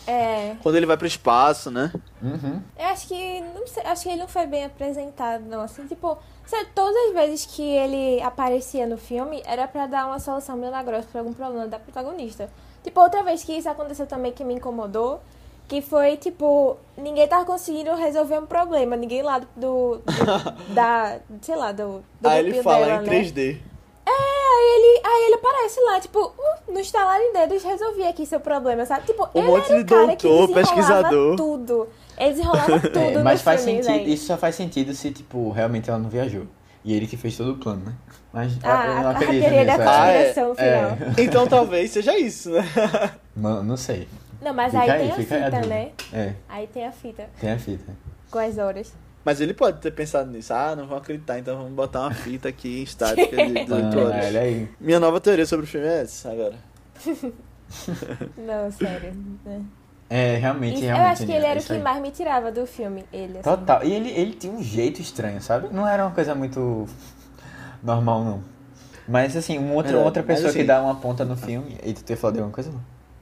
C: É.
A: Quando ele vai pro espaço, né?
B: Uhum.
C: Eu acho que. Não sei, acho que ele não foi bem apresentado, não. Assim, tipo, sabe, todas as vezes que ele aparecia no filme era para dar uma solução milagrosa pra algum problema da protagonista. Tipo, outra vez que isso aconteceu também que me incomodou. Que foi, tipo, ninguém tava conseguindo resolver um problema. Ninguém lá do. do da. Sei lá, do. do
A: Aí ele fala
C: dela,
A: em 3D.
C: É, aí ele, aí ele aparece lá, tipo, uh, no estalar de dedos resolvi aqui seu problema, sabe? Tipo,
A: um
C: ele
A: monte
C: era
A: de doutor, pesquisador.
C: tudo. Ele desenrolava tudo é,
B: Mas faz
C: filme,
B: sentido, isso só faz sentido se, tipo, realmente ela não viajou. E ele que fez todo o plano, né? Mas
C: ah,
B: eu não
C: acredito a teoria da conspiração
B: ah, é,
C: final.
A: É. Então talvez seja isso, né?
B: Não, não sei.
C: Não, mas aí,
B: aí
C: tem a fita,
B: a
C: né?
B: É.
C: Aí tem a fita.
B: Tem a fita.
C: Com as horas.
A: Mas ele pode ter pensado nisso. Ah, não vão acreditar, então vamos botar uma fita aqui em estática de 18
B: ah,
A: horas.
B: Olha aí.
A: Minha nova teoria sobre o filme é essa agora.
C: não, sério. Né?
B: É, realmente,
C: Isso,
B: realmente.
C: Eu acho que ele era o que
B: aí.
C: mais me tirava do filme, ele. Assim.
B: Total. E ele, ele tinha um jeito estranho, sabe? Não era uma coisa muito normal, não. Mas, assim, uma outra, é, outra pessoa assim, que dá uma ponta no filme... E tu ia falar de alguma coisa, não?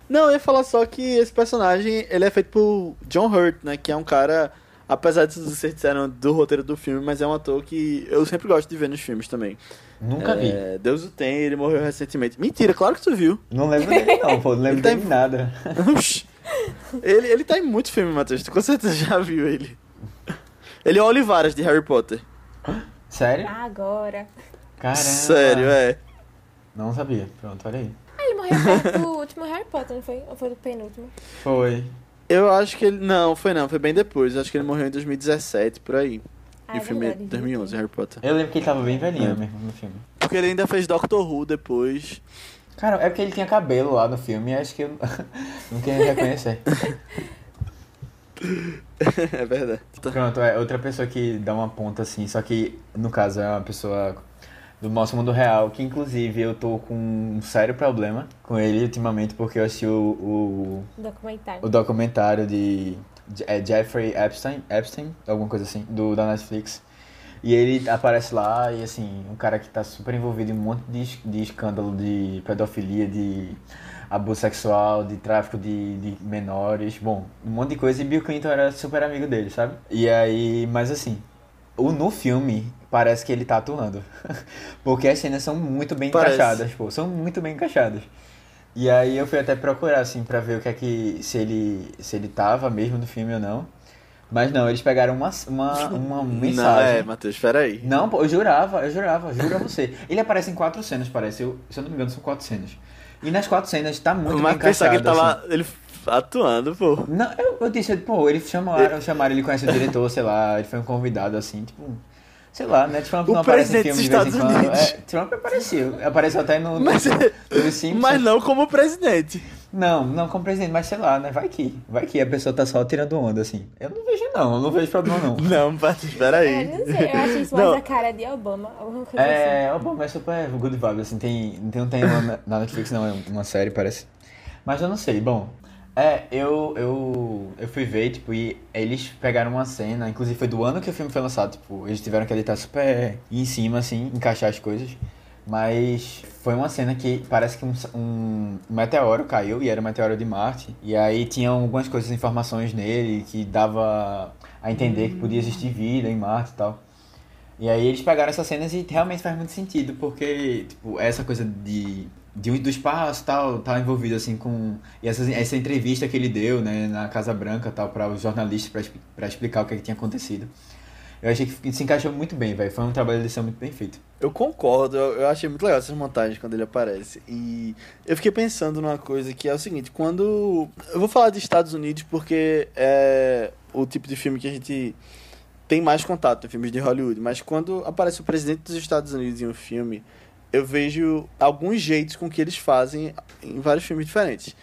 A: Não, eu ia falar só que esse personagem, ele é feito por John Hurt, né? Que é um cara Apesar de vocês disseram do roteiro do filme, mas é um ator que eu sempre gosto de ver nos filmes também.
B: Nunca
A: é,
B: vi.
A: Deus o tem, ele morreu recentemente. Mentira, claro que tu viu.
B: Não lembro dele não, pô. Não lembro tá dele em... nada.
A: ele, ele tá em muito filme, Matheus. Tu com certeza já viu ele. Ele é o Olivaras de Harry Potter.
B: Sério?
C: Agora.
B: Caramba.
A: Sério, é.
B: Não sabia. Pronto, olha aí.
C: Ah, ele morreu perto do último Harry Potter, não foi? Ou foi do penúltimo?
B: Foi.
A: Eu acho que ele. Não, foi não, foi bem depois. Eu acho que ele morreu em 2017, por aí.
C: Ah,
A: e
C: é
A: o filme é
C: verdade,
A: 2011, Harry Potter.
B: Eu lembro que ele tava bem velhinho é. mesmo no filme.
A: Porque ele ainda fez Doctor Who depois.
B: Cara, é porque ele tinha cabelo lá no filme e acho que eu não queria reconhecer.
A: é verdade.
B: Pronto, é outra pessoa que dá uma ponta assim, só que no caso é uma pessoa do nosso mundo real, que inclusive eu tô com um sério problema com ele ultimamente, porque eu assisti o,
C: o documentário,
B: o documentário de, é Jeffrey Epstein, Epstein, alguma coisa assim, do, da Netflix. E ele aparece lá e assim, um cara que tá super envolvido em um monte de, de escândalo de pedofilia, de abuso sexual, de tráfico de, de menores, bom, um monte de coisa. E Bill Clinton era super amigo dele, sabe? E aí, mas assim, o, no filme, parece que ele tá atuando. Porque as cenas são muito bem parece. encaixadas, pô. São muito bem encaixadas. E aí eu fui até procurar, assim, pra ver o que é que. se ele. se ele tava mesmo no filme ou não. Mas não, eles pegaram uma, uma, uma mensagem. Não,
A: é, Matheus, espera aí.
B: Não, pô, eu jurava, eu jurava, juro a você. Ele aparece em quatro cenas, parece. Eu, se eu não me engano, são quatro cenas. E nas quatro cenas tá muito bem encaixado. Mas que ele tava.
A: Assim. Ele atuando, pô.
B: Não, eu, eu disse, pô, eles chamaram, chamaram ele conhece o diretor, sei lá, ele foi um convidado assim, tipo. Sei lá, né? Trump
A: o
B: não aparece em
A: filme
B: de
A: vez em quando. É,
B: Trump apareceu. Apareceu até no,
A: mas,
B: no, no
A: Mas não como presidente.
B: Não, não como presidente, mas sei lá, né? Vai que. Vai que a pessoa tá só tirando onda, assim. Eu não vejo, não. Eu não vejo problema, não.
A: Não, Paty, espera aí.
C: É, não sei, eu acho isso mais a cara de Obama.
B: É,
C: assim.
B: Obama é super good vibe, assim. Tem, tem, tem uma na Netflix, não, é uma série, parece. Mas eu não sei. Bom, é, eu, eu, eu fui ver, tipo, e eles pegaram uma cena, inclusive foi do ano que o filme foi lançado, tipo, eles tiveram que editar super em cima, assim, encaixar as coisas. Mas foi uma cena que parece que um, um, meteoro caiu, e era um meteoro de Marte. E aí tinham algumas coisas, informações nele que dava a entender que podia existir vida em Marte e tal. E aí eles pegaram essas cenas e realmente faz muito sentido, porque, tipo, essa coisa de de, do espaço tal, tá envolvido assim com e essa, essa entrevista que ele deu, né, na Casa Branca tal para os jornalistas para explicar o que, é que, tinha acontecido. Eu achei que se encaixou muito bem, velho. Foi um trabalho de edição muito bem feito.
A: Eu concordo, eu, achei muito legal essas montagens quando ele aparece. E eu fiquei pensando numa coisa que é o seguinte, quando. Eu vou falar de Estados Unidos porque é o tipo de filme que a gente tem mais contato filmes de Hollywood, mas quando aparece o presidente dos Estados Unidos em um filme, eu vejo alguns jeitos com que eles fazem em vários filmes diferentes.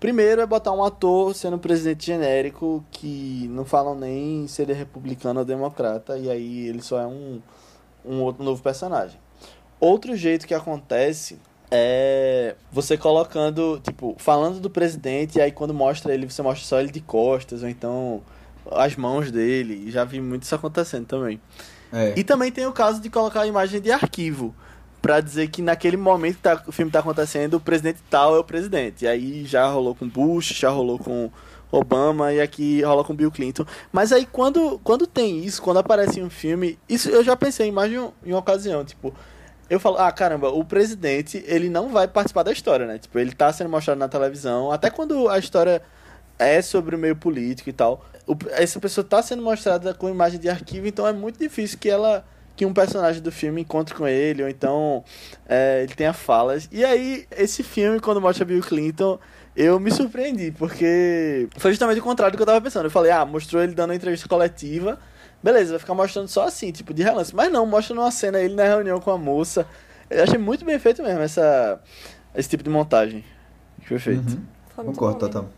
A: Primeiro é botar um ator sendo presidente genérico que não falam nem se ele é republicano ou democrata, e aí ele só é um, um outro novo personagem. Outro jeito que acontece é você colocando, tipo, falando do presidente, e aí quando mostra ele, você mostra só ele de costas, ou então as mãos dele. Já vi muito isso acontecendo também.
B: É.
A: E também tem o caso de colocar a imagem de arquivo. Pra dizer que naquele momento que tá- o filme tá acontecendo, o presidente tal é o presidente. E aí já rolou com Bush, já rolou com Obama e aqui rola com Bill Clinton. Mas aí quando, quando tem isso, quando aparece um filme, isso eu já pensei em mais de um- em uma ocasião, tipo, eu falo, ah, caramba, o presidente, ele não vai participar da história, né? Tipo, ele tá sendo mostrado na televisão, até quando a história é sobre o meio político e tal. O- essa pessoa tá sendo mostrada com imagem de arquivo, então é muito difícil que ela que um personagem do filme encontre com ele, ou então é, ele tenha falas. E aí, esse filme, quando mostra Bill Clinton, eu me surpreendi, porque foi justamente o contrário do que eu tava pensando. Eu falei, ah, mostrou ele dando uma entrevista coletiva, beleza, vai ficar mostrando só assim, tipo, de relance. Mas não, mostra numa cena ele na reunião com a moça. Eu achei muito bem feito mesmo essa, esse tipo de montagem. Que foi feito.
B: Uhum. Concordo, total.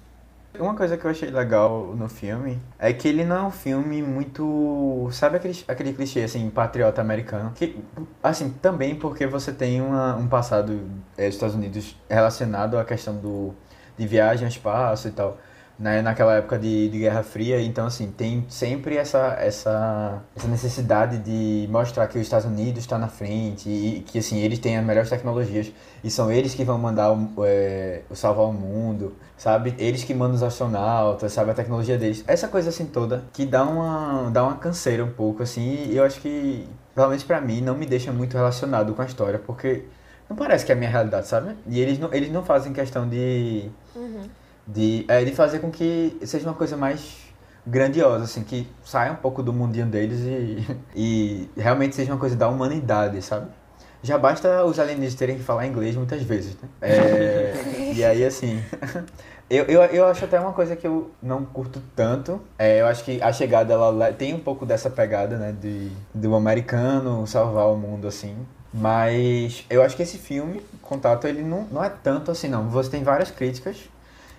B: Uma coisa que eu achei legal no filme é que ele não é um filme muito. Sabe aquele, aquele clichê, assim, patriota americano? Que, assim, também porque você tem uma, um passado eh, dos Estados Unidos relacionado à questão do, de viagem ao espaço e tal. Né, naquela época de, de Guerra Fria, então assim, tem sempre essa, essa, essa necessidade de mostrar que os Estados Unidos está na frente e que assim, eles têm as melhores tecnologias e são eles que vão mandar o, é, o salvar o mundo, sabe? Eles que mandam os astronautas, sabe? A tecnologia deles. Essa coisa assim toda que dá uma, dá uma canseira um pouco, assim, e eu acho que, pelo menos pra mim, não me deixa muito relacionado com a história, porque não parece que é a minha realidade, sabe? E eles não, eles não fazem questão de
C: Uhum.
B: De, é, de fazer com que seja uma coisa mais grandiosa, assim, que saia um pouco do mundinho deles e, e realmente seja uma coisa da humanidade, sabe? Já basta os alienígenas terem que falar inglês muitas vezes, né? É, e aí, assim, eu, eu, eu acho até uma coisa que eu não curto tanto. É, eu acho que a chegada, ela tem um pouco dessa pegada, né? De, do americano salvar o mundo, assim. Mas eu acho que esse filme, Contato, ele não, não é tanto assim, não. Você tem várias críticas.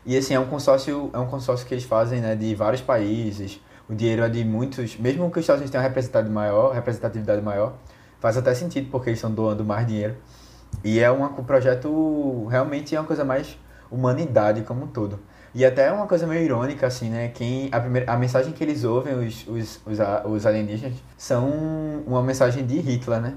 B: E assim, é um consórcio, é um consórcio que eles fazem, né, de vários países. O dinheiro é de muitos, mesmo que os Estados Unidos tenham representatividade maior, representatividade maior, faz até sentido porque eles estão doando mais dinheiro. E é uma, um projeto realmente é uma coisa mais humanidade como um todo. E até é uma coisa meio irônica, assim, né? Quem, a, primeira, a mensagem que eles ouvem, os, os, os, os alienígenas, são uma mensagem de Hitler, né?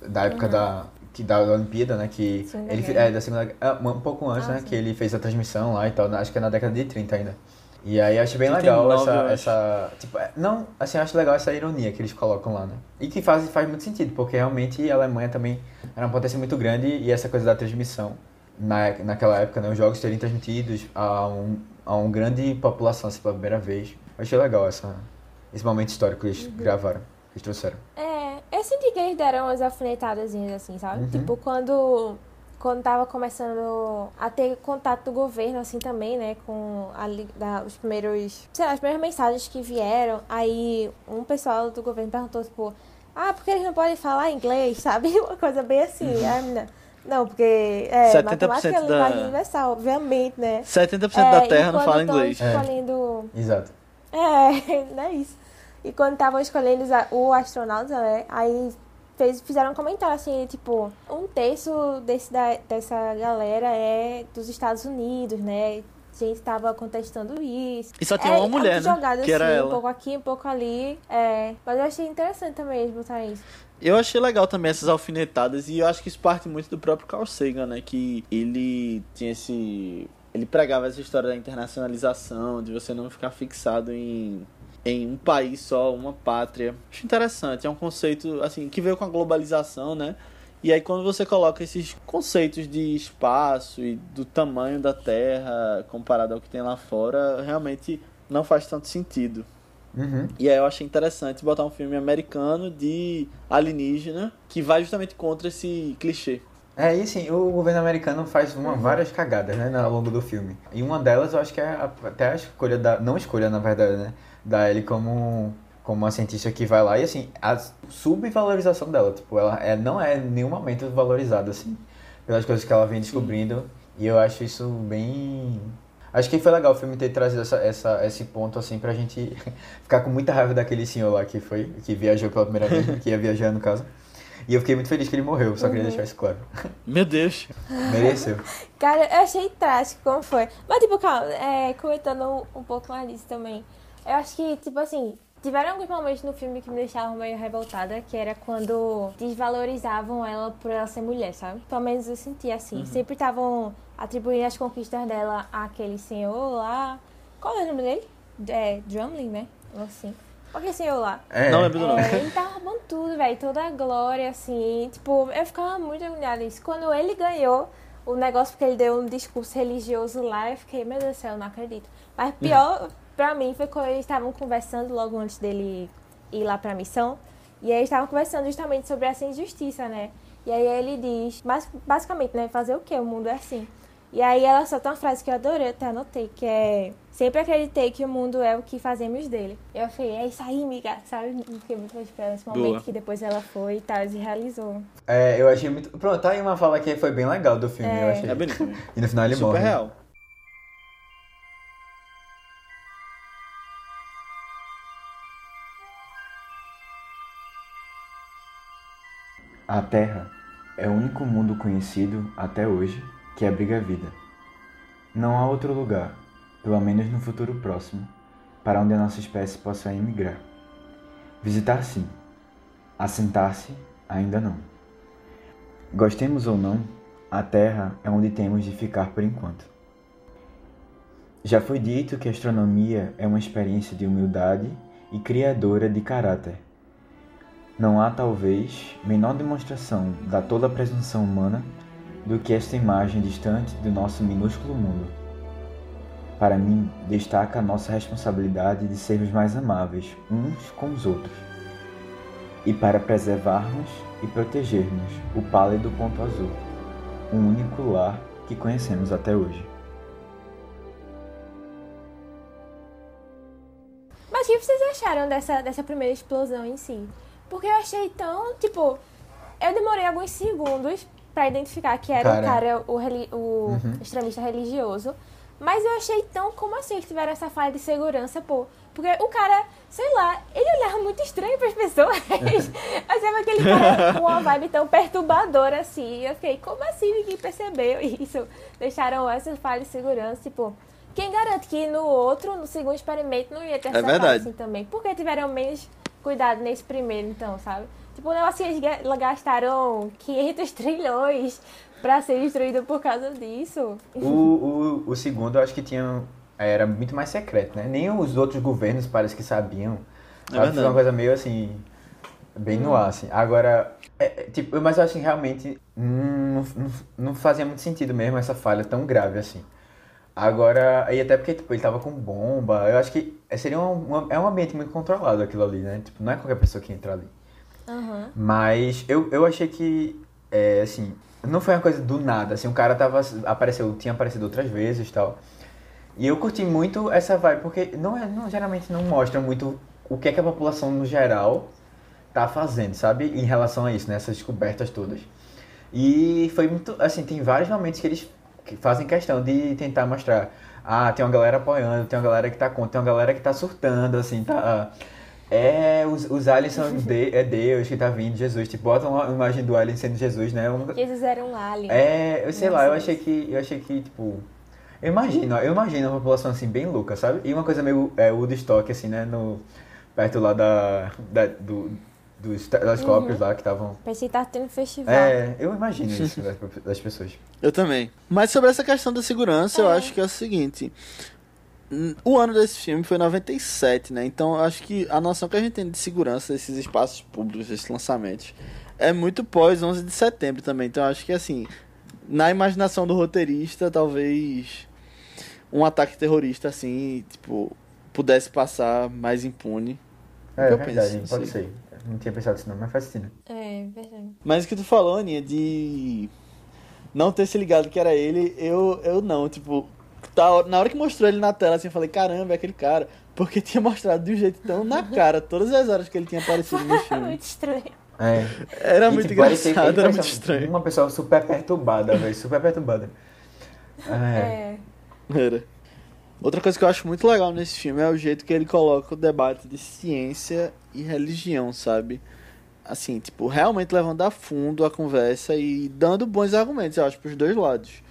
B: Da época da, que, da Olimpíada, né? Que
C: Segunda
B: ele,
C: Guerra.
B: é, da Segunda Guerra. Um pouco antes,
C: Ah,
B: né?
C: sim.
B: Que ele fez a transmissão lá e tal. Acho que é na década de 30 ainda. E aí eu acho bem
A: 39,
B: legal essa, essa. Tipo, é, não, assim, eu acho legal essa ironia que eles colocam lá, né? E que faz, faz muito sentido, porque realmente a Alemanha também era uma potência muito grande e essa coisa da transmissão, na, naquela época, né? Os jogos serem transmitidos a um, a uma grande população, assim, pela primeira vez. Eu achei legal essa, esse momento histórico que eles
C: Uhum.
B: gravaram, que eles trouxeram.
C: É, eu senti que eles deram umas alfinetadazinhas assim, sabe?
B: Uhum.
C: Tipo, quando, quando tava começando a ter contato do governo, assim, também, né? Com a, da, os primeiros, sei lá, as primeiras mensagens que vieram. Aí um pessoal do governo perguntou, tipo, ah, por que eles não podem falar inglês, sabe? Uma coisa bem assim. Menina, não, porque é,
A: 70%
C: matemática é
A: da-
C: linguagem universal, obviamente, né?
A: 70%
C: É,
A: da Terra não fala inglês.
B: É.
C: escolhendo
B: Exato.
C: é, não é isso. E quando estavam escolhendo o astronauta, né? Aí fez, fizeram um comentário assim, tipo, um terço desse, da, dessa galera é dos Estados Unidos, né? A gente tava contestando isso.
A: E só tinha
C: é,
A: uma mulher,
C: algo
A: né? Que era
C: assim,
A: ela.
C: um pouco aqui, um pouco ali. É. Mas eu achei interessante botarem isso.
A: Eu achei legal também essas alfinetadas e eu acho que isso parte muito do próprio Carl Sagan, né? Que ele tinha esse. Ele pregava essa história da internacionalização, de você não ficar fixado em, em um país só, uma pátria. Acho interessante, é um conceito assim que veio com a globalização, né? E aí quando você coloca esses conceitos de espaço e do tamanho da Terra comparado ao que tem lá fora, realmente não faz tanto sentido.
B: Uhum.
A: E aí eu achei interessante botar um filme americano de alienígena que vai justamente contra esse clichê.
B: É, e assim, o governo americano faz uma, várias cagadas, né, ao longo do filme. E uma delas eu acho que é a- até a escolha da. Não escolha, na verdade, né? Da Ellie como, como uma cientista que vai lá e assim, a subvalorização dela. Tipo, ela é, não é em nenhum momento valorizada, assim, pelas coisas que ela vem descobrindo. E eu acho isso bem. Acho que foi legal o filme ter trazido essa, essa, esse ponto, assim, pra gente ficar com muita raiva daquele senhor lá que foi, que viajou pela primeira vez, que ia viajar no caso. E eu fiquei muito feliz que ele morreu, só queria deixar isso claro.
A: Meu Deus.
B: Mereceu.
C: Cara, eu achei trágico como foi. Mas, tipo, calma, é, comentando um, um pouco mais disso também. Eu acho que, tipo assim, tiveram alguns momentos no filme que me deixavam meio revoltada, que era quando desvalorizavam ela por ela ser mulher, sabe? Pelo menos eu senti assim. Sempre estavam atribuindo as conquistas dela àquele senhor lá. Qual é o nome dele? É, Drumlin, né? Ou assim. Aquele senhor lá.
B: É,
A: Não lembro do nome.
C: É, ele tava roubando tudo, velho. Toda a glória, assim. Tipo, eu ficava muito agoniada nisso. Quando ele ganhou o negócio, porque ele deu um discurso religioso lá, eu fiquei, meu Deus do céu, eu não acredito. Mas pior pra mim foi quando eles estavam conversando logo antes dele ir lá pra missão. E aí eles estavam conversando justamente sobre essa injustiça, né? E aí ele diz, mas basicamente, né? Fazer o quê? O mundo é assim. E aí ela solta uma frase que eu adorei, até anotei, que é Sempre acreditei que o mundo é o que fazemos dele. Eu falei, é isso aí, amiga, sabe? Fiquei muito feliz pra ela nesse momento
A: Boa.
C: que depois ela foi e tal, e realizou.
B: É, eu achei muito. Pronto, tá aí uma fala que foi bem legal do filme,
C: É.
B: eu achei.
A: É bonito. mesmo.
B: E no final ele
A: Super
B: morre.
A: real.
B: A Terra é o único mundo conhecido até hoje que abriga a vida. Não há outro lugar, pelo menos no futuro próximo, para onde a nossa espécie possa emigrar. Visitar sim, assentar-se ainda não. Gostemos ou não, a Terra é onde temos de ficar por enquanto. Já foi dito que a astronomia é uma experiência de humildade e criadora de caráter. Não há, talvez, menor demonstração da toda a presunção humana do que esta imagem distante do nosso minúsculo mundo. Para mim, destaca a nossa responsabilidade de sermos mais amáveis uns com os outros, e para preservarmos e protegermos o pálido ponto azul, o único lar que conhecemos até hoje.
C: Mas o que vocês acharam dessa, dessa primeira explosão em si? Porque eu achei tão, tipo, eu demorei alguns segundos pra identificar que era
B: Cara.
C: o cara, o, reli- o
B: Uhum.
C: extremista religioso. Mas eu achei tão, como assim, que tiveram essa falha de segurança, pô? Porque o cara, sei lá, ele olhava muito estranho pras pessoas. Achava aquele cara com uma vibe tão perturbadora assim. Eu fiquei, como assim ninguém percebeu isso? Deixaram essa falha de segurança, tipo. Quem garante que no outro, no segundo experimento, não ia ter essa falha
A: verdade.
C: assim também? Por que tiveram menos cuidado nesse primeiro, então, sabe? Tipo, o negócio que eles ga- gastaram 500 trilhões pra ser destruído por causa disso.
B: O, o, o segundo eu acho que tinha. Era muito mais secreto, né? Nem os outros governos parece que sabiam.
A: É
B: Sabe? Foi uma coisa meio assim. Bem no ar, assim. Agora. é, é, tipo, mas eu acho que realmente não, não, não fazia muito sentido mesmo essa falha tão grave assim. Agora, e até porque tipo, ele tava com bomba, eu acho que seria um, é um ambiente muito controlado aquilo ali, né? Tipo, não é qualquer pessoa que entra ali.
C: Aham.
B: Mas eu, eu achei que, é, assim, não foi uma coisa do nada, assim, o cara tava, apareceu, tinha aparecido outras vezes e tal. E eu curti muito essa vibe, porque não é, não, geralmente não mostra muito o que é que a população no geral tá fazendo, sabe? Em relação a isso, nessas descobertas todas. E foi muito, assim, tem vários momentos que eles que fazem questão de tentar mostrar. Ah, tem uma galera apoiando, tem uma galera que tá contra, tem uma galera que tá surtando, assim, tá... É, os, os aliens são de, é Deus que tá vindo, Jesus. Tipo, bota uma imagem do alien sendo Jesus, né? Um-
C: Jesus era um alien.
B: é, eu sei lá, eu achei que, eu achei que, tipo... Eu imagino, eu imagino uma população, assim, bem louca, sabe? E uma coisa meio é, Woodstock, assim, né? No, perto lá da, da, do, dos telescópios lá que estavam...
C: Pensei que tava tendo festival.
B: É, eu imagino isso das, das pessoas.
A: Eu também. Mas sobre essa questão da segurança, eu
C: É.
A: acho que é o seguinte. O ano desse filme foi 97, né? Então eu acho que a noção que a gente tem de segurança desses espaços públicos, desses lançamentos, é muito pós 11 de setembro também. Então eu acho que assim, na imaginação do roteirista, talvez um ataque terrorista assim, tipo, pudesse passar mais impune.
B: É,
A: Eu
B: verdade,
A: penso,
B: pode
A: sim.
B: ser. Não tinha pensado nisso não, mas faz sentido.
C: É, verdade.
A: Mas o que tu falou, Aninha, de não ter se ligado que era ele, eu, eu não, tipo, tá, na hora que mostrou ele na tela, assim, eu falei, caramba, é aquele cara. Porque tinha mostrado de um jeito tão na cara, todas as horas que ele tinha aparecido no filme.
C: Muito estranho.
B: É.
A: Era
B: E,
A: muito
B: tipo, ele
A: engraçado, era muito estranho.
B: Uma pessoa super perturbada, velho, super perturbada. É.
C: É.
A: Era. Outra coisa que eu acho muito legal nesse filme é o jeito que ele coloca o debate de ciência e religião, sabe? Assim, tipo, realmente levando a fundo a conversa e dando bons argumentos, eu acho, pros dois lados.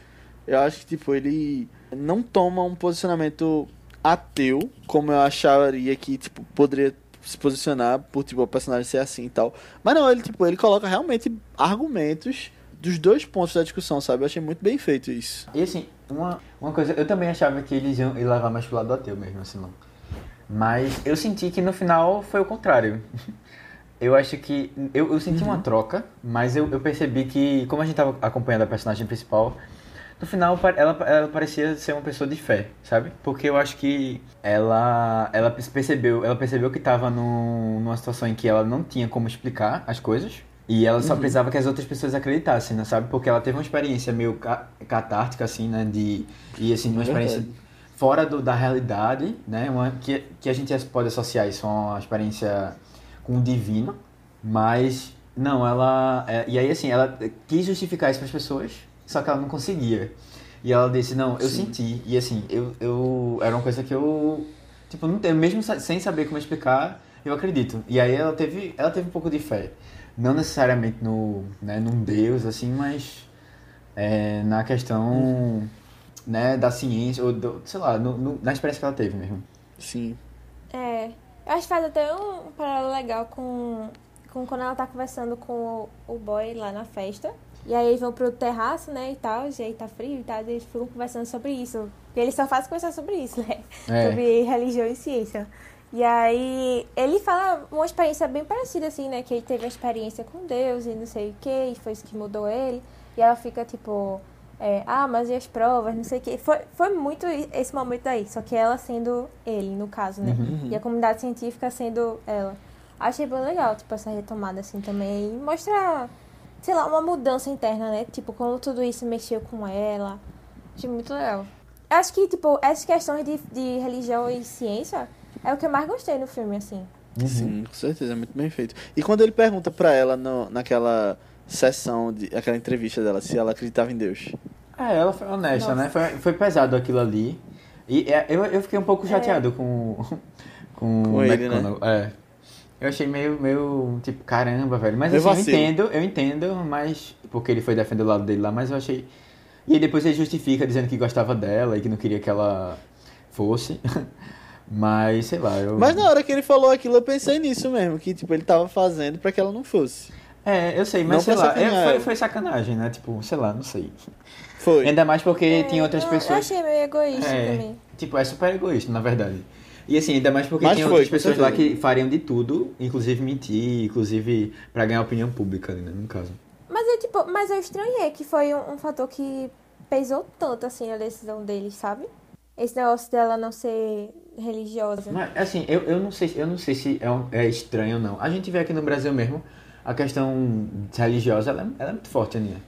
A: Eu acho que, tipo, ele não toma um posicionamento ateu, como eu acharia que, tipo, poderia se posicionar por, tipo, o personagem ser assim e tal. Mas não, ele, tipo, ele coloca realmente argumentos dos dois pontos da discussão, sabe? Eu achei muito bem feito isso.
B: E assim, uma, uma coisa, eu também achava que eles iam, levar mais pro lado do ateu mesmo, assim, não. Mas eu senti que no final foi o contrário. Eu acho que. Eu, eu senti uhum. uma troca, mas eu, eu percebi que, como a gente tava acompanhando a personagem principal, no final ela, ela parecia ser uma pessoa de fé, sabe? Porque eu acho que ela ela percebeu, ela percebeu que estava numa situação em que ela não tinha como explicar as coisas. E ela só uhum. precisava que as outras pessoas acreditassem, né, sabe? Porque ela teve uma experiência meio catártica, assim, né? De, e, assim, uma experiência fora do, da realidade, né? Uma, que, que a gente pode associar isso a uma experiência com o divino. Mas, não, ela... É, e aí, assim, ela quis justificar isso para as pessoas, só que ela não conseguia. E ela disse, não, eu Sim. senti. E, assim, eu, eu... Era uma coisa que eu... Tipo, não, mesmo sem saber como explicar, eu acredito. E aí ela teve, ela teve um pouco de fé não necessariamente no, né, num Deus, assim, mas é, na questão hum. Né, da ciência, ou do, sei lá, no, no, na experiência que ela teve mesmo.
A: Sim.
C: É, eu acho que faz até um paralelo legal com, com quando ela tá conversando com o, o boy lá na festa. E aí eles vão pro terraço, né, e tal, e aí tá frio e tal, e eles ficam conversando sobre isso. Porque eles só fazem conversar sobre isso, né? É. Sobre religião e ciência. E aí ele fala uma experiência bem parecida, assim, né? Que ele teve a experiência com Deus e não sei o que, e foi isso que mudou ele. E ela fica tipo, é, ah, mas e as provas, não sei o que. Foi, foi muito esse momento aí, só que ela sendo ele, no caso, né? Uhum. E a comunidade científica sendo ela. Achei bem legal, tipo, essa retomada assim também. E mostra, sei lá, uma mudança interna, né? Tipo, como tudo isso mexeu com ela. Achei muito legal. Acho que, tipo, essas questões de, de religião e ciência é o que eu mais gostei no filme, assim.
A: Uhum. Sim, com certeza, é muito bem feito. E quando ele pergunta pra ela no, naquela sessão, de, aquela entrevista dela, se ela acreditava em Deus.
B: É, ela foi honesta, né? Nossa. né? Foi, foi pesado aquilo ali. E é, eu, eu fiquei um pouco é. chateado é. com, com,
A: com ele, né?
B: É. Eu achei meio, meio, tipo, caramba, velho. Mas assim, eu entendo, eu entendo, mas. Porque ele foi defender o lado dele lá, mas eu achei. E aí depois ele justifica dizendo que gostava dela e que não queria que ela fosse. Mas, sei lá, eu...
A: Mas na hora que ele falou aquilo, eu pensei nisso mesmo, que tipo, ele tava fazendo para que ela não fosse.
B: É, eu sei, mas não sei lá, é, foi, foi sacanagem, né? Tipo, sei lá, não sei.
A: Foi.
B: Ainda mais porque é, tinha outras
C: eu,
B: pessoas.
C: Eu achei meio egoísta é, também.
B: Tipo, é super egoísta, na verdade. E assim, ainda mais porque mas tinha foi, outras pessoas lá que fariam de tudo, inclusive mentir, inclusive para ganhar opinião pública, né, no caso.
C: Mas eu, tipo, mas eu estranhei que foi um, um fator que pesou tanto, assim, a decisão deles, sabe? Esse negócio dela não ser religiosa.
B: Mas, assim, eu, eu, não sei, eu não sei se é, um, é estranho ou não. A gente vê aqui no Brasil mesmo, a questão religiosa, ela, ela é muito forte, Aninha.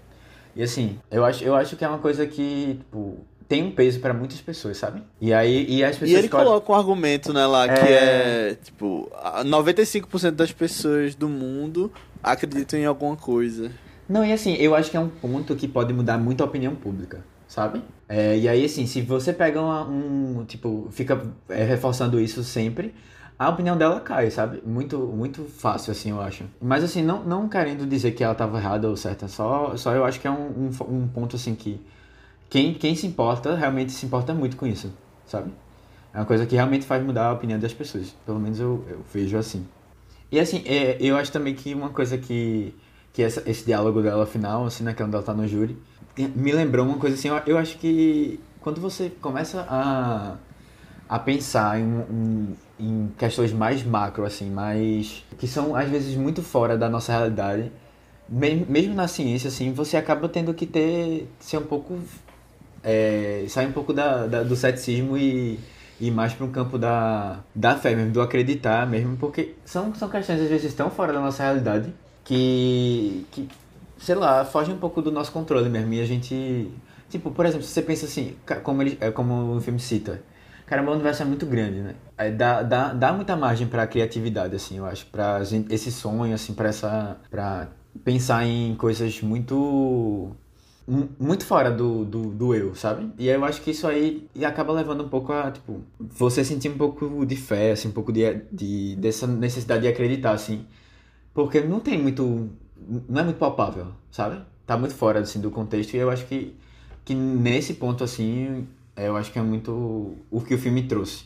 B: E assim, eu acho, eu acho que é uma coisa que, tipo, tem um peso para muitas pessoas, sabe? E aí e as pessoas.
A: E ele coloca um argumento, né, lá, é... que é, tipo, 95% das pessoas do mundo acreditam em alguma coisa.
B: Não, e assim, eu acho que é um ponto que pode mudar muito a opinião pública sabe? É, e aí, assim, se você pega uma, um. Tipo, fica é, reforçando isso sempre, a opinião dela cai, sabe? Muito, muito fácil, assim, eu acho. Mas, assim, não, não querendo dizer que ela estava errada ou certa, só, só eu acho que é um, um, um, ponto, assim, que quem, quem se importa, realmente se importa muito com isso, sabe? É uma coisa que realmente faz mudar a opinião das pessoas. Pelo menos eu, eu vejo assim. E, assim, é, eu acho também que uma coisa que, que essa, esse diálogo dela final, assim, né, é onde ela tá no júri, me lembrou uma coisa assim, eu, acho que quando você começa a, a pensar em, em, em, questões mais macro, assim, mais. que são às vezes muito fora da nossa realidade, mesmo, mesmo na ciência, assim, você acaba tendo que ter. ser um pouco. É, sair um pouco da, da, do ceticismo e ir mais para um campo da, da fé mesmo, do acreditar mesmo, porque são, são questões às vezes tão fora da nossa realidade que, que sei lá, foge um pouco do nosso controle mesmo. E a gente. Tipo, por exemplo, se você pensa assim, como, ele, é como o filme cita, caramba, o universo é muito grande, né? É, dá, dá, dá muita margem pra criatividade, assim, eu acho. Pra esse sonho, assim, pra essa. pra pensar em coisas muito. mu- muito fora do, do, do eu, sabe? E eu acho que isso aí acaba levando um pouco a, tipo, você sentir um pouco de fé, assim, um pouco de, de dessa necessidade de acreditar, assim. Porque não tem muito. Não é muito palpável, sabe? Tá muito fora, assim, do contexto. E eu acho que, que nesse ponto, assim, eu acho que é muito o que o filme trouxe.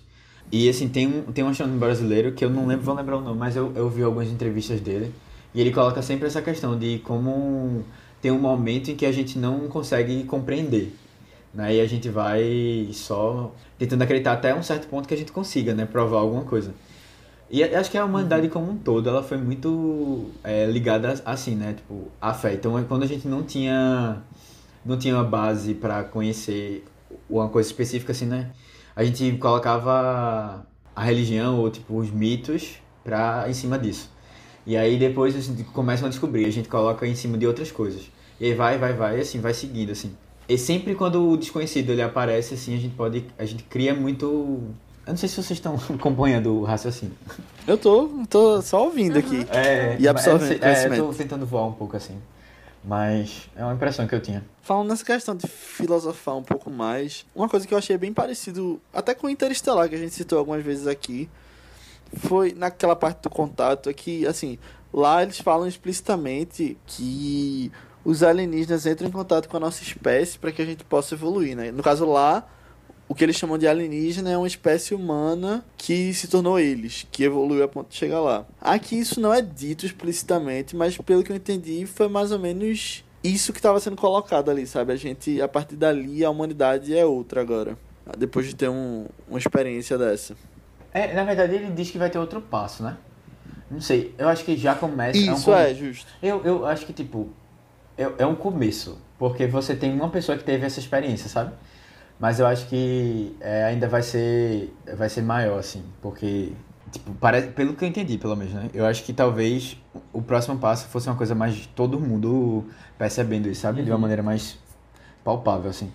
B: E, assim, tem um, tem um astronauta brasileiro que eu não lembro, vou lembrar o nome, mas eu, eu vi algumas entrevistas dele. E ele coloca sempre essa questão de como tem um momento em que a gente não consegue compreender. Né? E a gente vai só tentando acreditar até um certo ponto que a gente consiga, né? Provar alguma coisa. E acho que a humanidade como um todo, ela foi muito é, ligada assim, né? Tipo, à fé. Então, é quando a gente não tinha não tinha uma base para conhecer uma coisa específica assim, né? A gente colocava a religião ou tipo os mitos pra, em cima disso. E aí depois a gente começa a descobrir, a gente coloca em cima de outras coisas. E aí vai, vai, vai, assim, vai seguindo, assim. E sempre quando o desconhecido ele aparece, assim, a gente pode. A gente cria muito. Eu não sei se vocês estão acompanhando o raciocínio.
A: Eu tô, tô só ouvindo aqui.
B: É,
A: E absorvendo
B: é, eu
A: conhecimento.
B: tô tentando voar um pouco assim. Mas é uma impressão que eu tinha.
A: Falando nessa questão de filosofar um pouco mais, uma coisa que eu achei bem parecido, até com Interestelar, que a gente citou algumas vezes aqui, foi naquela parte do contato, é que, assim, lá eles falam explicitamente que os alienígenas entram em contato com a nossa espécie para que a gente possa evoluir, né? No caso lá, o que eles chamam de alienígena é uma espécie humana que se tornou eles, que evoluiu a ponto de chegar lá. Aqui isso não é dito explicitamente, mas pelo que eu entendi foi mais ou menos isso que estava sendo colocado ali, sabe? A gente, a partir dali, a humanidade é outra agora. Depois de ter um, uma experiência dessa.
B: É, na verdade ele diz que vai ter outro passo, né? Não sei, eu acho que já começa. é um
A: Isso é, justo.
B: Eu, eu acho que, tipo, é, é um começo. Porque você tem uma pessoa que teve essa experiência, sabe? Mas eu acho que é, ainda vai ser, vai ser maior, assim. Porque, tipo, parece, pelo que eu entendi, pelo menos, né? Eu acho que talvez o próximo passo fosse uma coisa mais de todo mundo percebendo isso, sabe? De uma maneira mais palpável, assim.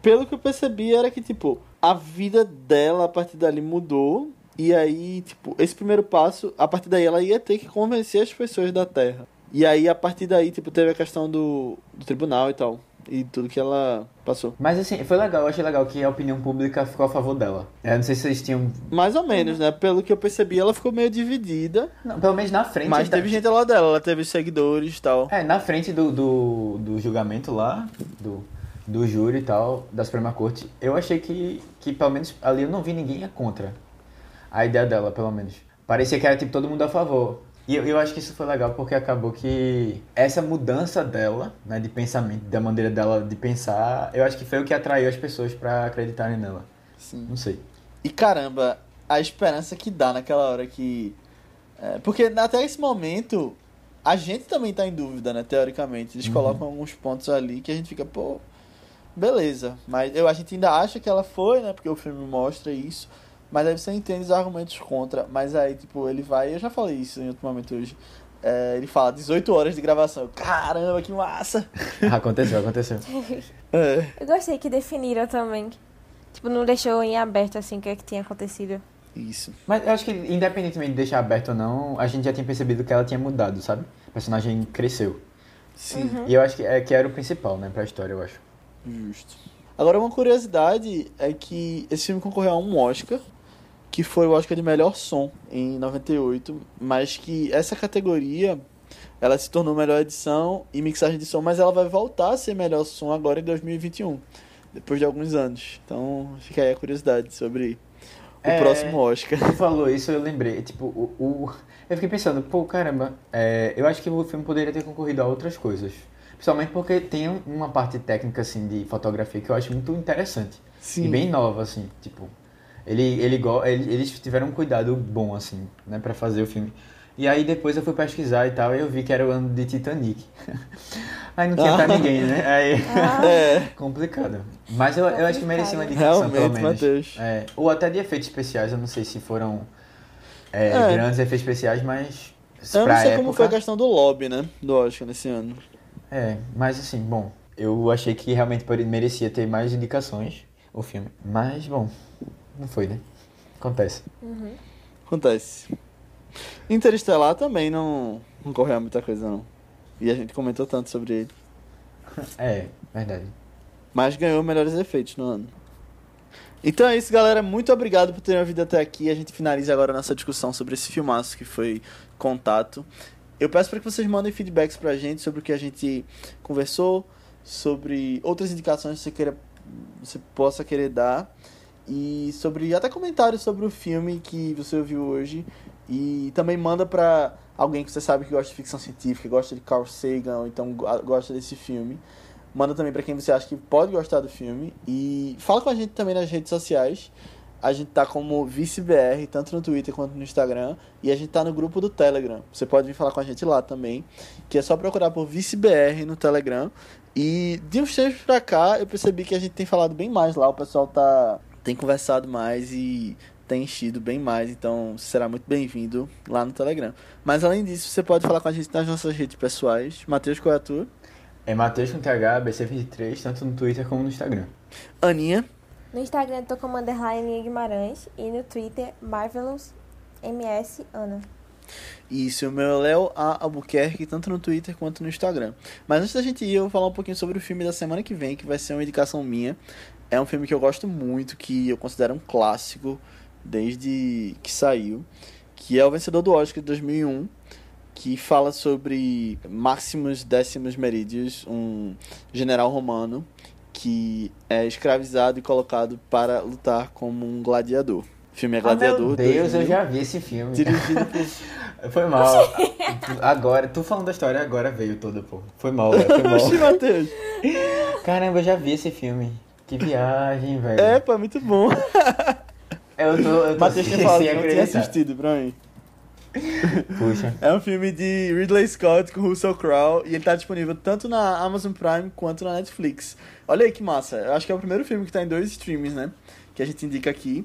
A: Pelo que eu percebi, era que, tipo, a vida dela a partir dali mudou. E aí, tipo, esse primeiro passo, a partir daí ela ia ter que convencer as pessoas da Terra. E aí, a partir daí, tipo, teve a questão do, do tribunal e tal. E tudo que ela passou.
B: Mas assim, foi legal, eu achei legal que a opinião pública ficou a favor dela. Eu não sei se vocês tinham.
A: Mais ou menos, né? Pelo que eu percebi, ela ficou meio dividida.
B: Não, pelo menos na frente.
A: Mas teve gente lá dela, ela teve seguidores e tal.
B: É, na frente do, do, do julgamento lá, do, do júri e tal, da Suprema Corte, eu achei que, que pelo menos ali eu não vi ninguém contra a ideia dela, pelo menos. Parecia que era tipo todo mundo a favor. E eu, eu acho que isso foi legal porque acabou que essa mudança dela, né, de pensamento, da maneira dela de pensar, eu acho que foi o que atraiu as pessoas pra acreditarem nela.
A: Sim.
B: Não sei.
A: E caramba, a esperança que dá naquela hora que. é, porque até esse momento, a gente também tá em dúvida, né? Teoricamente. Eles colocam alguns pontos ali que a gente fica, pô, beleza. Mas eu, a gente ainda acha que ela foi, né? Porque o filme mostra isso. Mas aí você entende os argumentos contra. Mas aí, tipo, ele vai. Eu já falei isso em outro momento hoje. é, ele fala 18 horas de gravação. Caramba, que massa!
B: aconteceu, aconteceu.
A: É.
C: Eu gostei que definiram também. Tipo, não deixou em aberto assim o que é que tinha acontecido.
A: Isso.
B: Mas eu acho que, independentemente de deixar aberto ou não, a gente já tinha percebido que ela tinha mudado, sabe? O personagem cresceu.
A: Sim.
B: E eu acho que, é, que era o principal, né, pra história, eu acho.
A: Justo. Agora, uma curiosidade é que esse filme concorreu a um Oscar, que foi o Oscar de melhor som em 98, mas que essa categoria ela se tornou melhor edição e mixagem de som, mas ela vai voltar a ser melhor som agora em 2021, depois de alguns anos. Então, fica aí a curiosidade sobre o
B: É.
A: próximo Oscar.
B: Você falou isso, eu lembrei. Tipo, o. o- eu fiquei pensando, pô, caramba, é, eu acho que o filme poderia ter concorrido a outras coisas. Principalmente porque tem uma parte técnica, assim, de fotografia que eu acho muito interessante.
A: Sim.
B: E bem nova, assim, tipo. Ele, ele, ele- eles tiveram um cuidado bom, assim, né, pra fazer o filme. E aí depois eu fui pesquisar e tal, e eu vi que era o ano de Titanic. aí não tinha pra ninguém, né? Aí.
A: É,
B: complicado. Mas eu, eu acho que merecia uma indicação, pelo menos.
A: Matheus.
B: É, ou até de efeitos especiais, eu não sei se foram é,
A: É.
B: grandes efeitos especiais, mas.
A: Eu não sei como
B: época-
A: foi a questão do lobby, né, do Oscar nesse ano.
B: É, mas assim, bom, eu achei que realmente merecia ter mais indicações o filme. Mas, bom, não foi, né? Acontece.
A: Acontece. Interestelar também não, não correu muita coisa, não. E a gente comentou tanto sobre ele.
B: É, verdade.
A: Mas ganhou melhores efeitos no ano. Então é isso, galera. Muito obrigado por terem ouvido até aqui. A gente finaliza agora a nossa discussão sobre esse filmaço que foi Contato. Eu peço para que vocês mandem feedbacks pra gente sobre o que a gente conversou, sobre outras indicações que você, queira, você possa querer dar e sobre até comentários sobre o filme que você ouviu hoje e também manda para alguém que você sabe que gosta de ficção científica, gosta de Carl Sagan, ou então gosta desse filme. Manda também para quem você acha que pode gostar do filme e fala com a gente também nas redes sociais. A gente tá como ViceBR, tanto no Twitter quanto no Instagram. E a gente tá no grupo do Telegram. Você pode vir falar com a gente lá também. Que é só procurar por ViceBR no Telegram. E de uns tempos pra cá, eu percebi que a gente tem falado bem mais lá. O pessoal tá tem conversado mais e tem enchido bem mais. Então será muito bem-vindo lá no Telegram. Mas além disso, você pode falar com a gente nas nossas redes pessoais. Matheus, qual é a tua?
B: É Matheus com TH, BC23, tanto no Twitter como no Instagram.
A: Aninha.
C: No Instagram tô como underline Guimarães e no Twitter Marvelous MS Ana.
A: Isso, o meu é Léo A. Albuquerque, tanto no Twitter quanto no Instagram. Mas antes da gente ir, eu vou falar um pouquinho sobre o filme da semana que vem, que vai ser uma indicação minha. É um filme que eu gosto muito, que eu considero um clássico desde que saiu, que é o vencedor do Oscar de 2001, que fala sobre Maximus Décimos Meridius, um general romano que é escravizado e colocado para lutar como um gladiador. O filme é Gladiador.
B: Oh, meu Deus,
A: 2000,
B: eu já vi esse filme.
A: Dirigido por...
B: Foi mal. Agora, tu falando da história, agora veio toda, pô. Foi mal. Foi mal. Caramba, eu já vi esse filme. Que viagem, velho.
A: É, pô, muito bom.
B: Eu tô, eu tô
A: Matheus tinha falado que não tinha assistido, pra mim.
B: Puxa.
A: É um filme de Ridley Scott com Russell Crowe e ele tá disponível tanto na Amazon Prime quanto na Netflix. Olha aí que massa. Eu acho que é o primeiro filme que tá em dois streams, né? Que a gente indica aqui.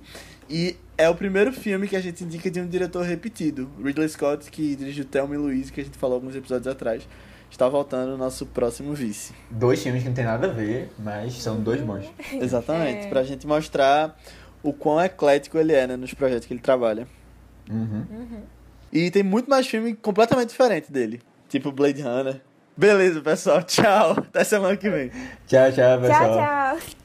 A: E é o primeiro filme que a gente indica de um diretor repetido. Ridley Scott, que dirigiu Thelma e Louise, que a gente falou alguns episódios atrás. Está voltando o nosso próximo vice.
B: Dois filmes que não tem nada a ver, mas são dois bons.
A: Exatamente. É. Pra gente mostrar o quão eclético ele é, né? Nos projetos que ele trabalha.
B: Uhum.
C: Uhum.
A: E tem muito mais filme completamente diferente dele. Tipo Blade Runner. Beleza, pessoal. Tchau. Até semana que vem.
B: Tchau, tchau, pessoal.
C: Tchau, tchau.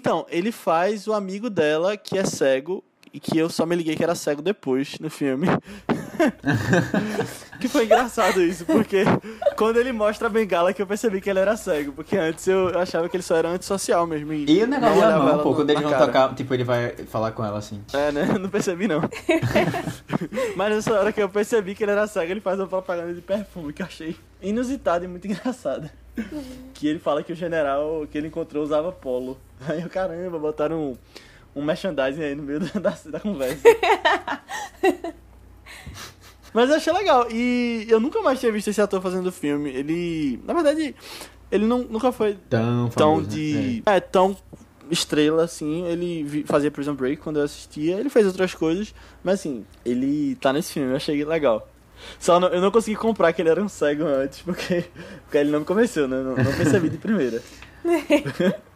A: Então, ele faz o amigo dela que é cego e que eu só me liguei que era cego depois no filme. que foi engraçado isso, porque quando ele mostra a bengala que eu percebi que ele era cego, porque antes eu achava que ele só era antissocial mesmo. E,
B: e o negócio da mão, pô, quando eles vão tocar, tipo, ele vai falar com ela assim.
A: É, né? Não percebi não. Mas nessa hora que eu percebi que ele era cego, ele faz uma propaganda de perfume que eu achei inusitada e muito engraçada. Que ele fala que o general que ele encontrou usava polo. Aí eu, caramba, botaram um, um merchandising aí no meio da, da conversa. Mas eu achei legal. E eu nunca mais tinha visto esse ator fazendo filme. Ele. Na verdade, ele não, nunca foi
B: tão,
A: tão
B: famoso,
A: de. Né? É. é, tão estrela assim. Ele fazia Prison Break quando eu assistia. Ele fez outras coisas. Mas assim, ele tá nesse filme. Eu achei legal. Só não, eu não consegui comprar que ele era um cego antes, porque, porque ele não me convenceu, né? Não, não percebi de primeira.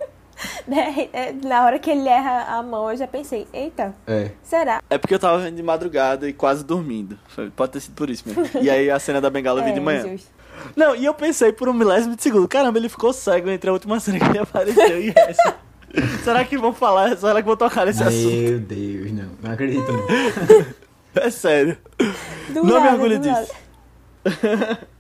C: Né, é, na hora que ele erra a mão, eu já pensei, eita,
B: é.
C: será?
A: É porque eu tava vendo de madrugada e quase dormindo. Pode ter sido por isso mesmo. E aí a cena da bengala eu vi
C: é,
A: de manhã.
C: Justo.
A: Não, e eu pensei por um milésimo de segundo, caramba, ele ficou cego entre a última cena que ele apareceu e essa. Será que vão falar? Será que vão tocar nesse
B: Meu
A: assunto?
B: Meu Deus, não. Não acredito não.
A: É sério.
C: Do
A: não
C: nada,
A: me orgulho disso.